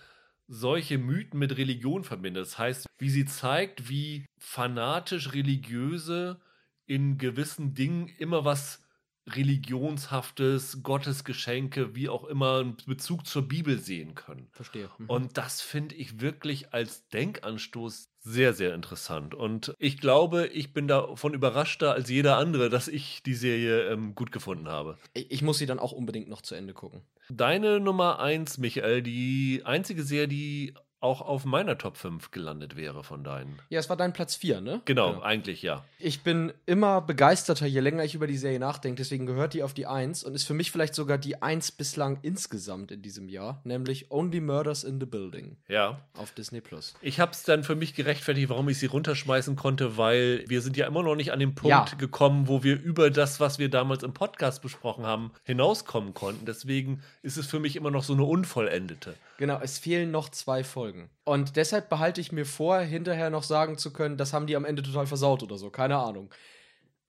solche Mythen mit Religion verbindet. Das heißt, wie sie zeigt, wie fanatisch religiöse in gewissen Dingen immer was religionshaftes, Gottesgeschenke, wie auch immer, einen Bezug zur Bibel sehen können. Verstehe. Mhm. Und das finde ich wirklich als Denkanstoß sehr, sehr interessant. Und ich glaube, ich bin davon überraschter als jeder andere, dass ich die Serie ähm, gut gefunden habe. Ich muss sie dann auch unbedingt noch zu Ende gucken. Deine Nummer eins, Michael, die einzige Serie, die auch auf meiner Top 5 gelandet wäre von deinen. Ja, es war dein Platz 4, ne? Genau, genau, eigentlich ja. Ich bin immer begeisterter, je länger ich über die Serie nachdenke, deswegen gehört die auf die 1 und ist für mich vielleicht sogar die 1 bislang insgesamt in diesem Jahr, nämlich Only Murders in the Building. Ja. Auf Disney Plus. Ich habe es dann für mich gerechtfertigt, warum ich sie runterschmeißen konnte, weil wir sind ja immer noch nicht an den Punkt ja. gekommen, wo wir über das, was wir damals im Podcast besprochen haben, hinauskommen konnten. Deswegen ist es für mich immer noch so eine unvollendete. Genau, es fehlen noch zwei Folgen. Und deshalb behalte ich mir vor, hinterher noch sagen zu können, das haben die am Ende total versaut oder so. Keine Ahnung.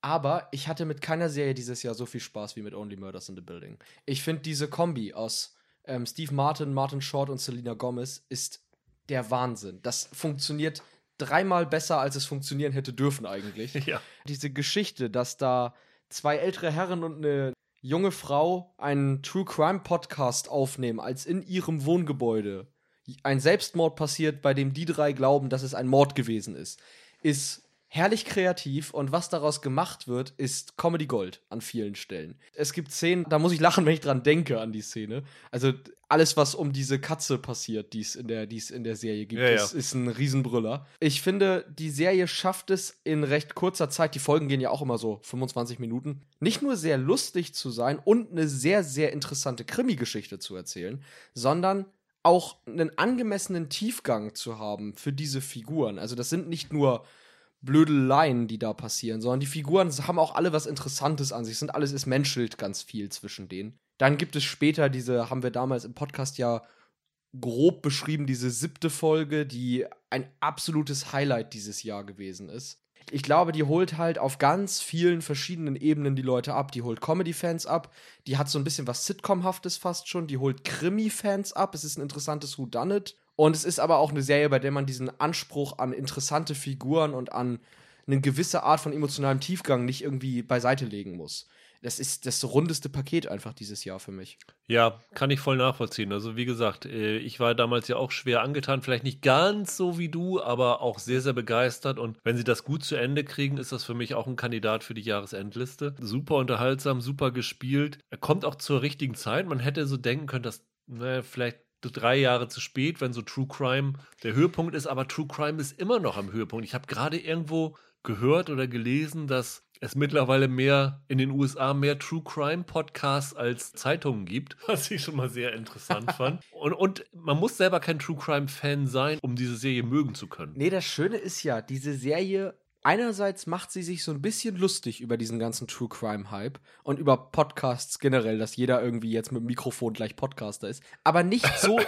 Aber ich hatte mit keiner Serie dieses Jahr so viel Spaß wie mit Only Murders in the Building. Ich finde diese Kombi aus ähm, Steve Martin, Martin Short und Selena Gomez ist der Wahnsinn. Das funktioniert dreimal besser, als es funktionieren hätte dürfen eigentlich. Ja. Diese Geschichte, dass da zwei ältere Herren und eine junge Frau einen True Crime Podcast aufnehmen, als in ihrem Wohngebäude. Ein Selbstmord passiert, bei dem die drei glauben, dass es ein Mord gewesen ist, ist herrlich kreativ und was daraus gemacht wird, ist Comedy Gold an vielen Stellen. Es gibt Szenen, da muss ich lachen, wenn ich dran denke an die Szene. Also alles, was um diese Katze passiert, die es in der, die es in der Serie gibt, ja, ist, ja. ist ein Riesenbrüller. Ich finde, die Serie schafft es in recht kurzer Zeit, die Folgen gehen ja auch immer so 25 Minuten, nicht nur sehr lustig zu sein und eine sehr, sehr interessante Krimi-Geschichte zu erzählen, sondern auch einen angemessenen Tiefgang zu haben für diese Figuren. Also das sind nicht nur Blödeleien, die da passieren, sondern die Figuren haben auch alle was Interessantes an sich. Sind alles, es menschelt ganz viel zwischen denen. Dann gibt es später diese, haben wir damals im Podcast ja grob beschrieben, diese siebte Folge, die ein absolutes Highlight dieses Jahr gewesen ist. Ich glaube, die holt halt auf ganz vielen verschiedenen Ebenen die Leute ab. Die holt Comedy-Fans ab, die hat so ein bisschen was Sitcom-haftes fast schon, die holt Krimi-Fans ab. Es ist ein interessantes Whodunit. Und es ist aber auch eine Serie, bei der man diesen Anspruch an interessante Figuren und an eine gewisse Art von emotionalem Tiefgang nicht irgendwie beiseite legen muss. Das ist das rundeste Paket einfach dieses Jahr für mich. Ja, kann ich voll nachvollziehen. Also wie gesagt, äh, ich war damals ja auch schwer angetan, vielleicht nicht ganz so wie du, aber auch sehr, sehr begeistert. Und wenn sie das gut zu Ende kriegen, ist das für mich auch ein Kandidat für die Jahresendliste. Super unterhaltsam, super gespielt. Er kommt auch zur richtigen Zeit. Man hätte so denken können, dass naja, vielleicht drei Jahre zu spät, wenn so True Crime der Höhepunkt ist, aber True Crime ist immer noch am Höhepunkt. Ich habe gerade irgendwo gehört oder gelesen, dass es mittlerweile mehr in den USA mehr True Crime Podcasts als Zeitungen gibt, was ich schon mal sehr interessant fand. Und, und man muss selber kein True Crime Fan sein, um diese Serie mögen zu können. Nee, das Schöne ist ja, diese Serie einerseits macht sie sich so ein bisschen lustig über diesen ganzen True Crime Hype und über Podcasts generell, dass jeder irgendwie jetzt mit dem Mikrofon gleich Podcaster ist, aber nicht so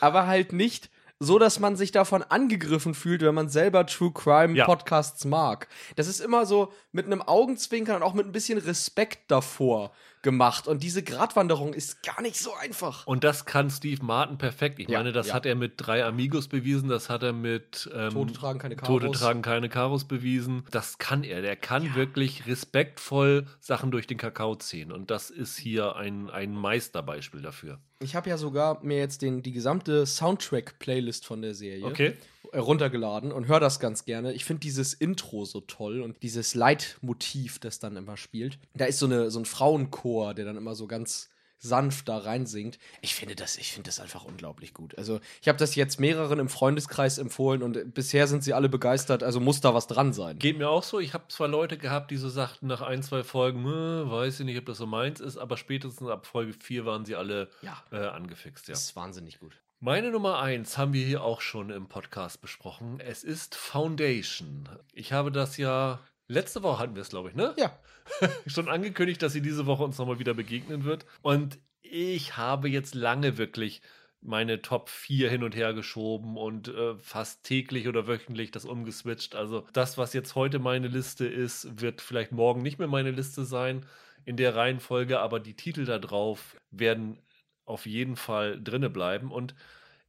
aber halt nicht so, dass man sich davon angegriffen fühlt, wenn man selber True Crime ja. Podcasts mag. Das ist immer so mit einem Augenzwinkern und auch mit ein bisschen Respekt davor gemacht. Und diese Gratwanderung ist gar nicht so einfach. Und das kann Steve Martin perfekt. Ich ja, meine, das ja. hat er mit drei Amigos bewiesen, das hat er mit ähm, Tote tragen keine Karos. Tote tragen keine Karos bewiesen. Das kann er. Der kann ja. wirklich respektvoll Sachen durch den Kakao ziehen. Und das ist hier ein, ein Meisterbeispiel dafür. Ich habe ja sogar mir jetzt den, die gesamte Soundtrack-Playlist von der Serie okay runtergeladen und höre das ganz gerne. Ich finde dieses Intro so toll und dieses Leitmotiv, das dann immer spielt. Da ist so, eine, so ein Frauenchor, der dann immer so ganz sanft da reinsingt. Ich finde das, ich finde das einfach unglaublich gut. Also ich habe das jetzt mehreren im Freundeskreis empfohlen und bisher sind sie alle begeistert. Also muss da was dran sein. Geht mir auch so. Ich habe zwar Leute gehabt, die so sagten nach ein zwei Folgen, weiß ich nicht, ob das so meins ist, aber spätestens ab Folge 4 waren sie alle ja. äh, angefixt. Ja. Das ist wahnsinnig gut. Meine Nummer eins haben wir hier auch schon im Podcast besprochen. Es ist Foundation. Ich habe das ja letzte Woche hatten wir es, glaube ich, ne? Ja. schon angekündigt, dass sie diese Woche uns nochmal wieder begegnen wird. Und ich habe jetzt lange wirklich meine Top 4 hin und her geschoben und äh, fast täglich oder wöchentlich das umgeswitcht. Also das, was jetzt heute meine Liste ist, wird vielleicht morgen nicht mehr meine Liste sein in der Reihenfolge, aber die Titel da drauf werden auf jeden Fall drinne bleiben. Und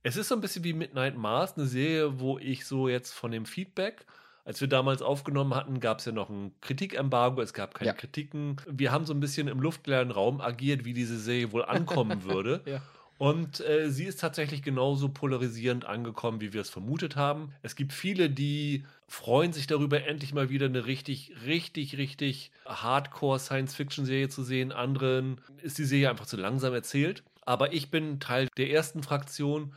es ist so ein bisschen wie Midnight Mars, eine Serie, wo ich so jetzt von dem Feedback, als wir damals aufgenommen hatten, gab es ja noch ein Kritikembargo, es gab keine ja. Kritiken. Wir haben so ein bisschen im luftleeren Raum agiert, wie diese Serie wohl ankommen würde. ja. Und äh, sie ist tatsächlich genauso polarisierend angekommen, wie wir es vermutet haben. Es gibt viele, die freuen sich darüber, endlich mal wieder eine richtig, richtig, richtig Hardcore-Science-Fiction-Serie zu sehen. Anderen ist die Serie einfach zu langsam erzählt. Aber ich bin Teil der ersten Fraktion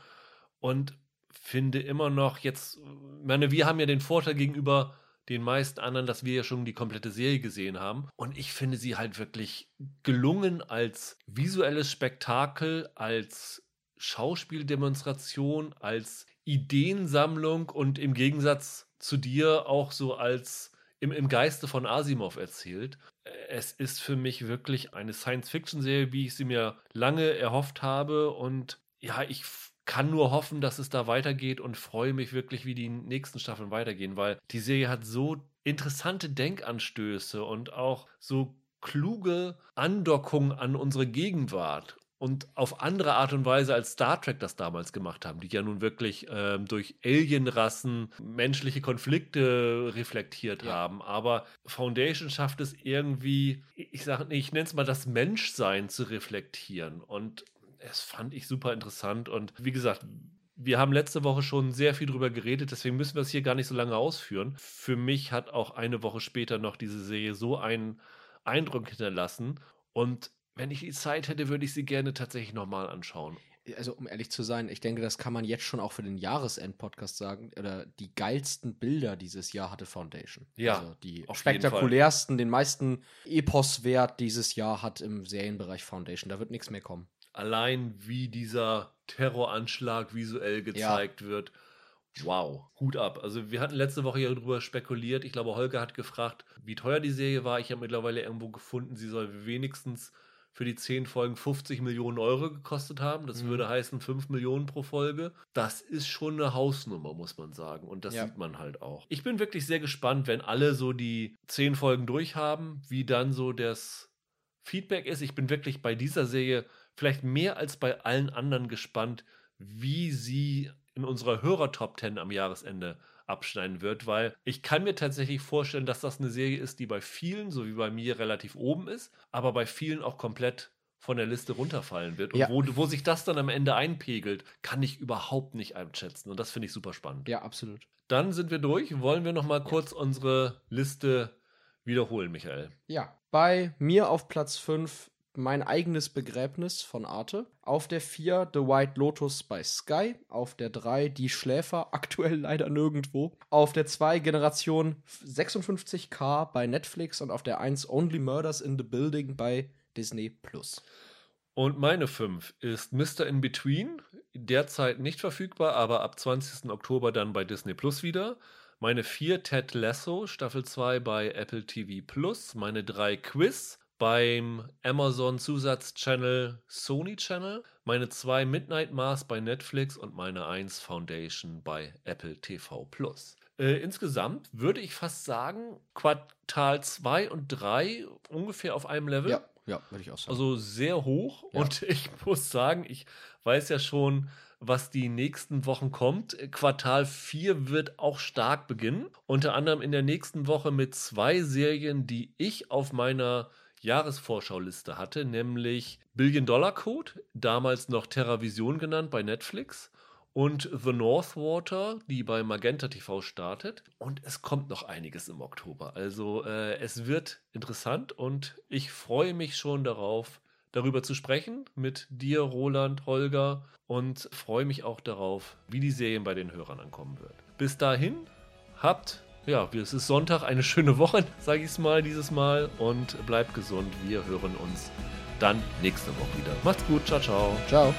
und finde immer noch jetzt, meine, wir haben ja den Vorteil gegenüber den meisten anderen, dass wir ja schon die komplette Serie gesehen haben. Und ich finde sie halt wirklich gelungen als visuelles Spektakel, als Schauspieldemonstration, als Ideensammlung und im Gegensatz zu dir auch so als im, im Geiste von Asimov erzählt. Es ist für mich wirklich eine Science-Fiction-Serie, wie ich sie mir lange erhofft habe. Und ja, ich kann nur hoffen, dass es da weitergeht und freue mich wirklich, wie die nächsten Staffeln weitergehen, weil die Serie hat so interessante Denkanstöße und auch so kluge Andockung an unsere Gegenwart und auf andere Art und Weise als Star Trek das damals gemacht haben, die ja nun wirklich ähm, durch Alienrassen menschliche Konflikte reflektiert ja. haben. Aber Foundation schafft es irgendwie, ich sage, ich nenne es mal das Menschsein zu reflektieren. Und es fand ich super interessant. Und wie gesagt, wir haben letzte Woche schon sehr viel drüber geredet, deswegen müssen wir es hier gar nicht so lange ausführen. Für mich hat auch eine Woche später noch diese Serie so einen Eindruck hinterlassen. Und wenn ich die Zeit hätte, würde ich sie gerne tatsächlich nochmal anschauen. Also, um ehrlich zu sein, ich denke, das kann man jetzt schon auch für den Jahresend-Podcast sagen. Oder die geilsten Bilder dieses Jahr hatte Foundation. Ja. Also die spektakulärsten, den meisten Epos-Wert dieses Jahr hat im Serienbereich Foundation. Da wird nichts mehr kommen. Allein wie dieser Terroranschlag visuell gezeigt ja. wird. Wow, Hut ab. Also wir hatten letzte Woche ja darüber spekuliert. Ich glaube, Holger hat gefragt, wie teuer die Serie war. Ich habe mittlerweile irgendwo gefunden, sie soll wenigstens für die zehn Folgen 50 Millionen Euro gekostet haben. Das mhm. würde heißen 5 Millionen pro Folge. Das ist schon eine Hausnummer, muss man sagen. Und das ja. sieht man halt auch. Ich bin wirklich sehr gespannt, wenn alle so die zehn Folgen durchhaben, wie dann so das Feedback ist. Ich bin wirklich bei dieser Serie vielleicht mehr als bei allen anderen gespannt, wie sie in unserer Hörer-Top 10 am Jahresende abschneiden wird, weil ich kann mir tatsächlich vorstellen, dass das eine Serie ist, die bei vielen, so wie bei mir, relativ oben ist, aber bei vielen auch komplett von der Liste runterfallen wird. Und ja. wo, wo sich das dann am Ende einpegelt, kann ich überhaupt nicht einschätzen. Und das finde ich super spannend. Ja, absolut. Dann sind wir durch. Wollen wir noch mal kurz unsere Liste wiederholen, Michael? Ja, bei mir auf Platz 5 mein eigenes Begräbnis von Arte. Auf der 4 The White Lotus bei Sky. Auf der 3 Die Schläfer, aktuell leider nirgendwo. Auf der 2 Generation 56K bei Netflix. Und auf der 1 Only Murders in the Building bei Disney Plus. Und meine 5 ist Mr. In Between. Derzeit nicht verfügbar, aber ab 20. Oktober dann bei Disney Plus wieder. Meine 4 Ted Lasso, Staffel 2 bei Apple TV Plus. Meine 3 Quiz beim Amazon Zusatz-Channel Sony Channel, meine zwei Midnight Mars bei Netflix und meine 1 Foundation bei Apple TV Plus. Äh, insgesamt würde ich fast sagen, Quartal 2 und 3 ungefähr auf einem Level. Ja, ja, würde ich auch sagen. Also sehr hoch. Ja. Und ich muss sagen, ich weiß ja schon, was die nächsten Wochen kommt. Quartal 4 wird auch stark beginnen. Unter anderem in der nächsten Woche mit zwei Serien, die ich auf meiner Jahresvorschauliste hatte, nämlich Billion Dollar Code, damals noch TerraVision genannt bei Netflix, und The Northwater, die bei Magenta TV startet. Und es kommt noch einiges im Oktober. Also äh, es wird interessant und ich freue mich schon darauf, darüber zu sprechen mit dir, Roland, Holger und freue mich auch darauf, wie die Serien bei den Hörern ankommen wird. Bis dahin, habt ja, es ist Sonntag, eine schöne Woche, sage ich es mal dieses Mal und bleibt gesund. Wir hören uns dann nächste Woche wieder. Macht's gut, ciao, ciao. Ciao.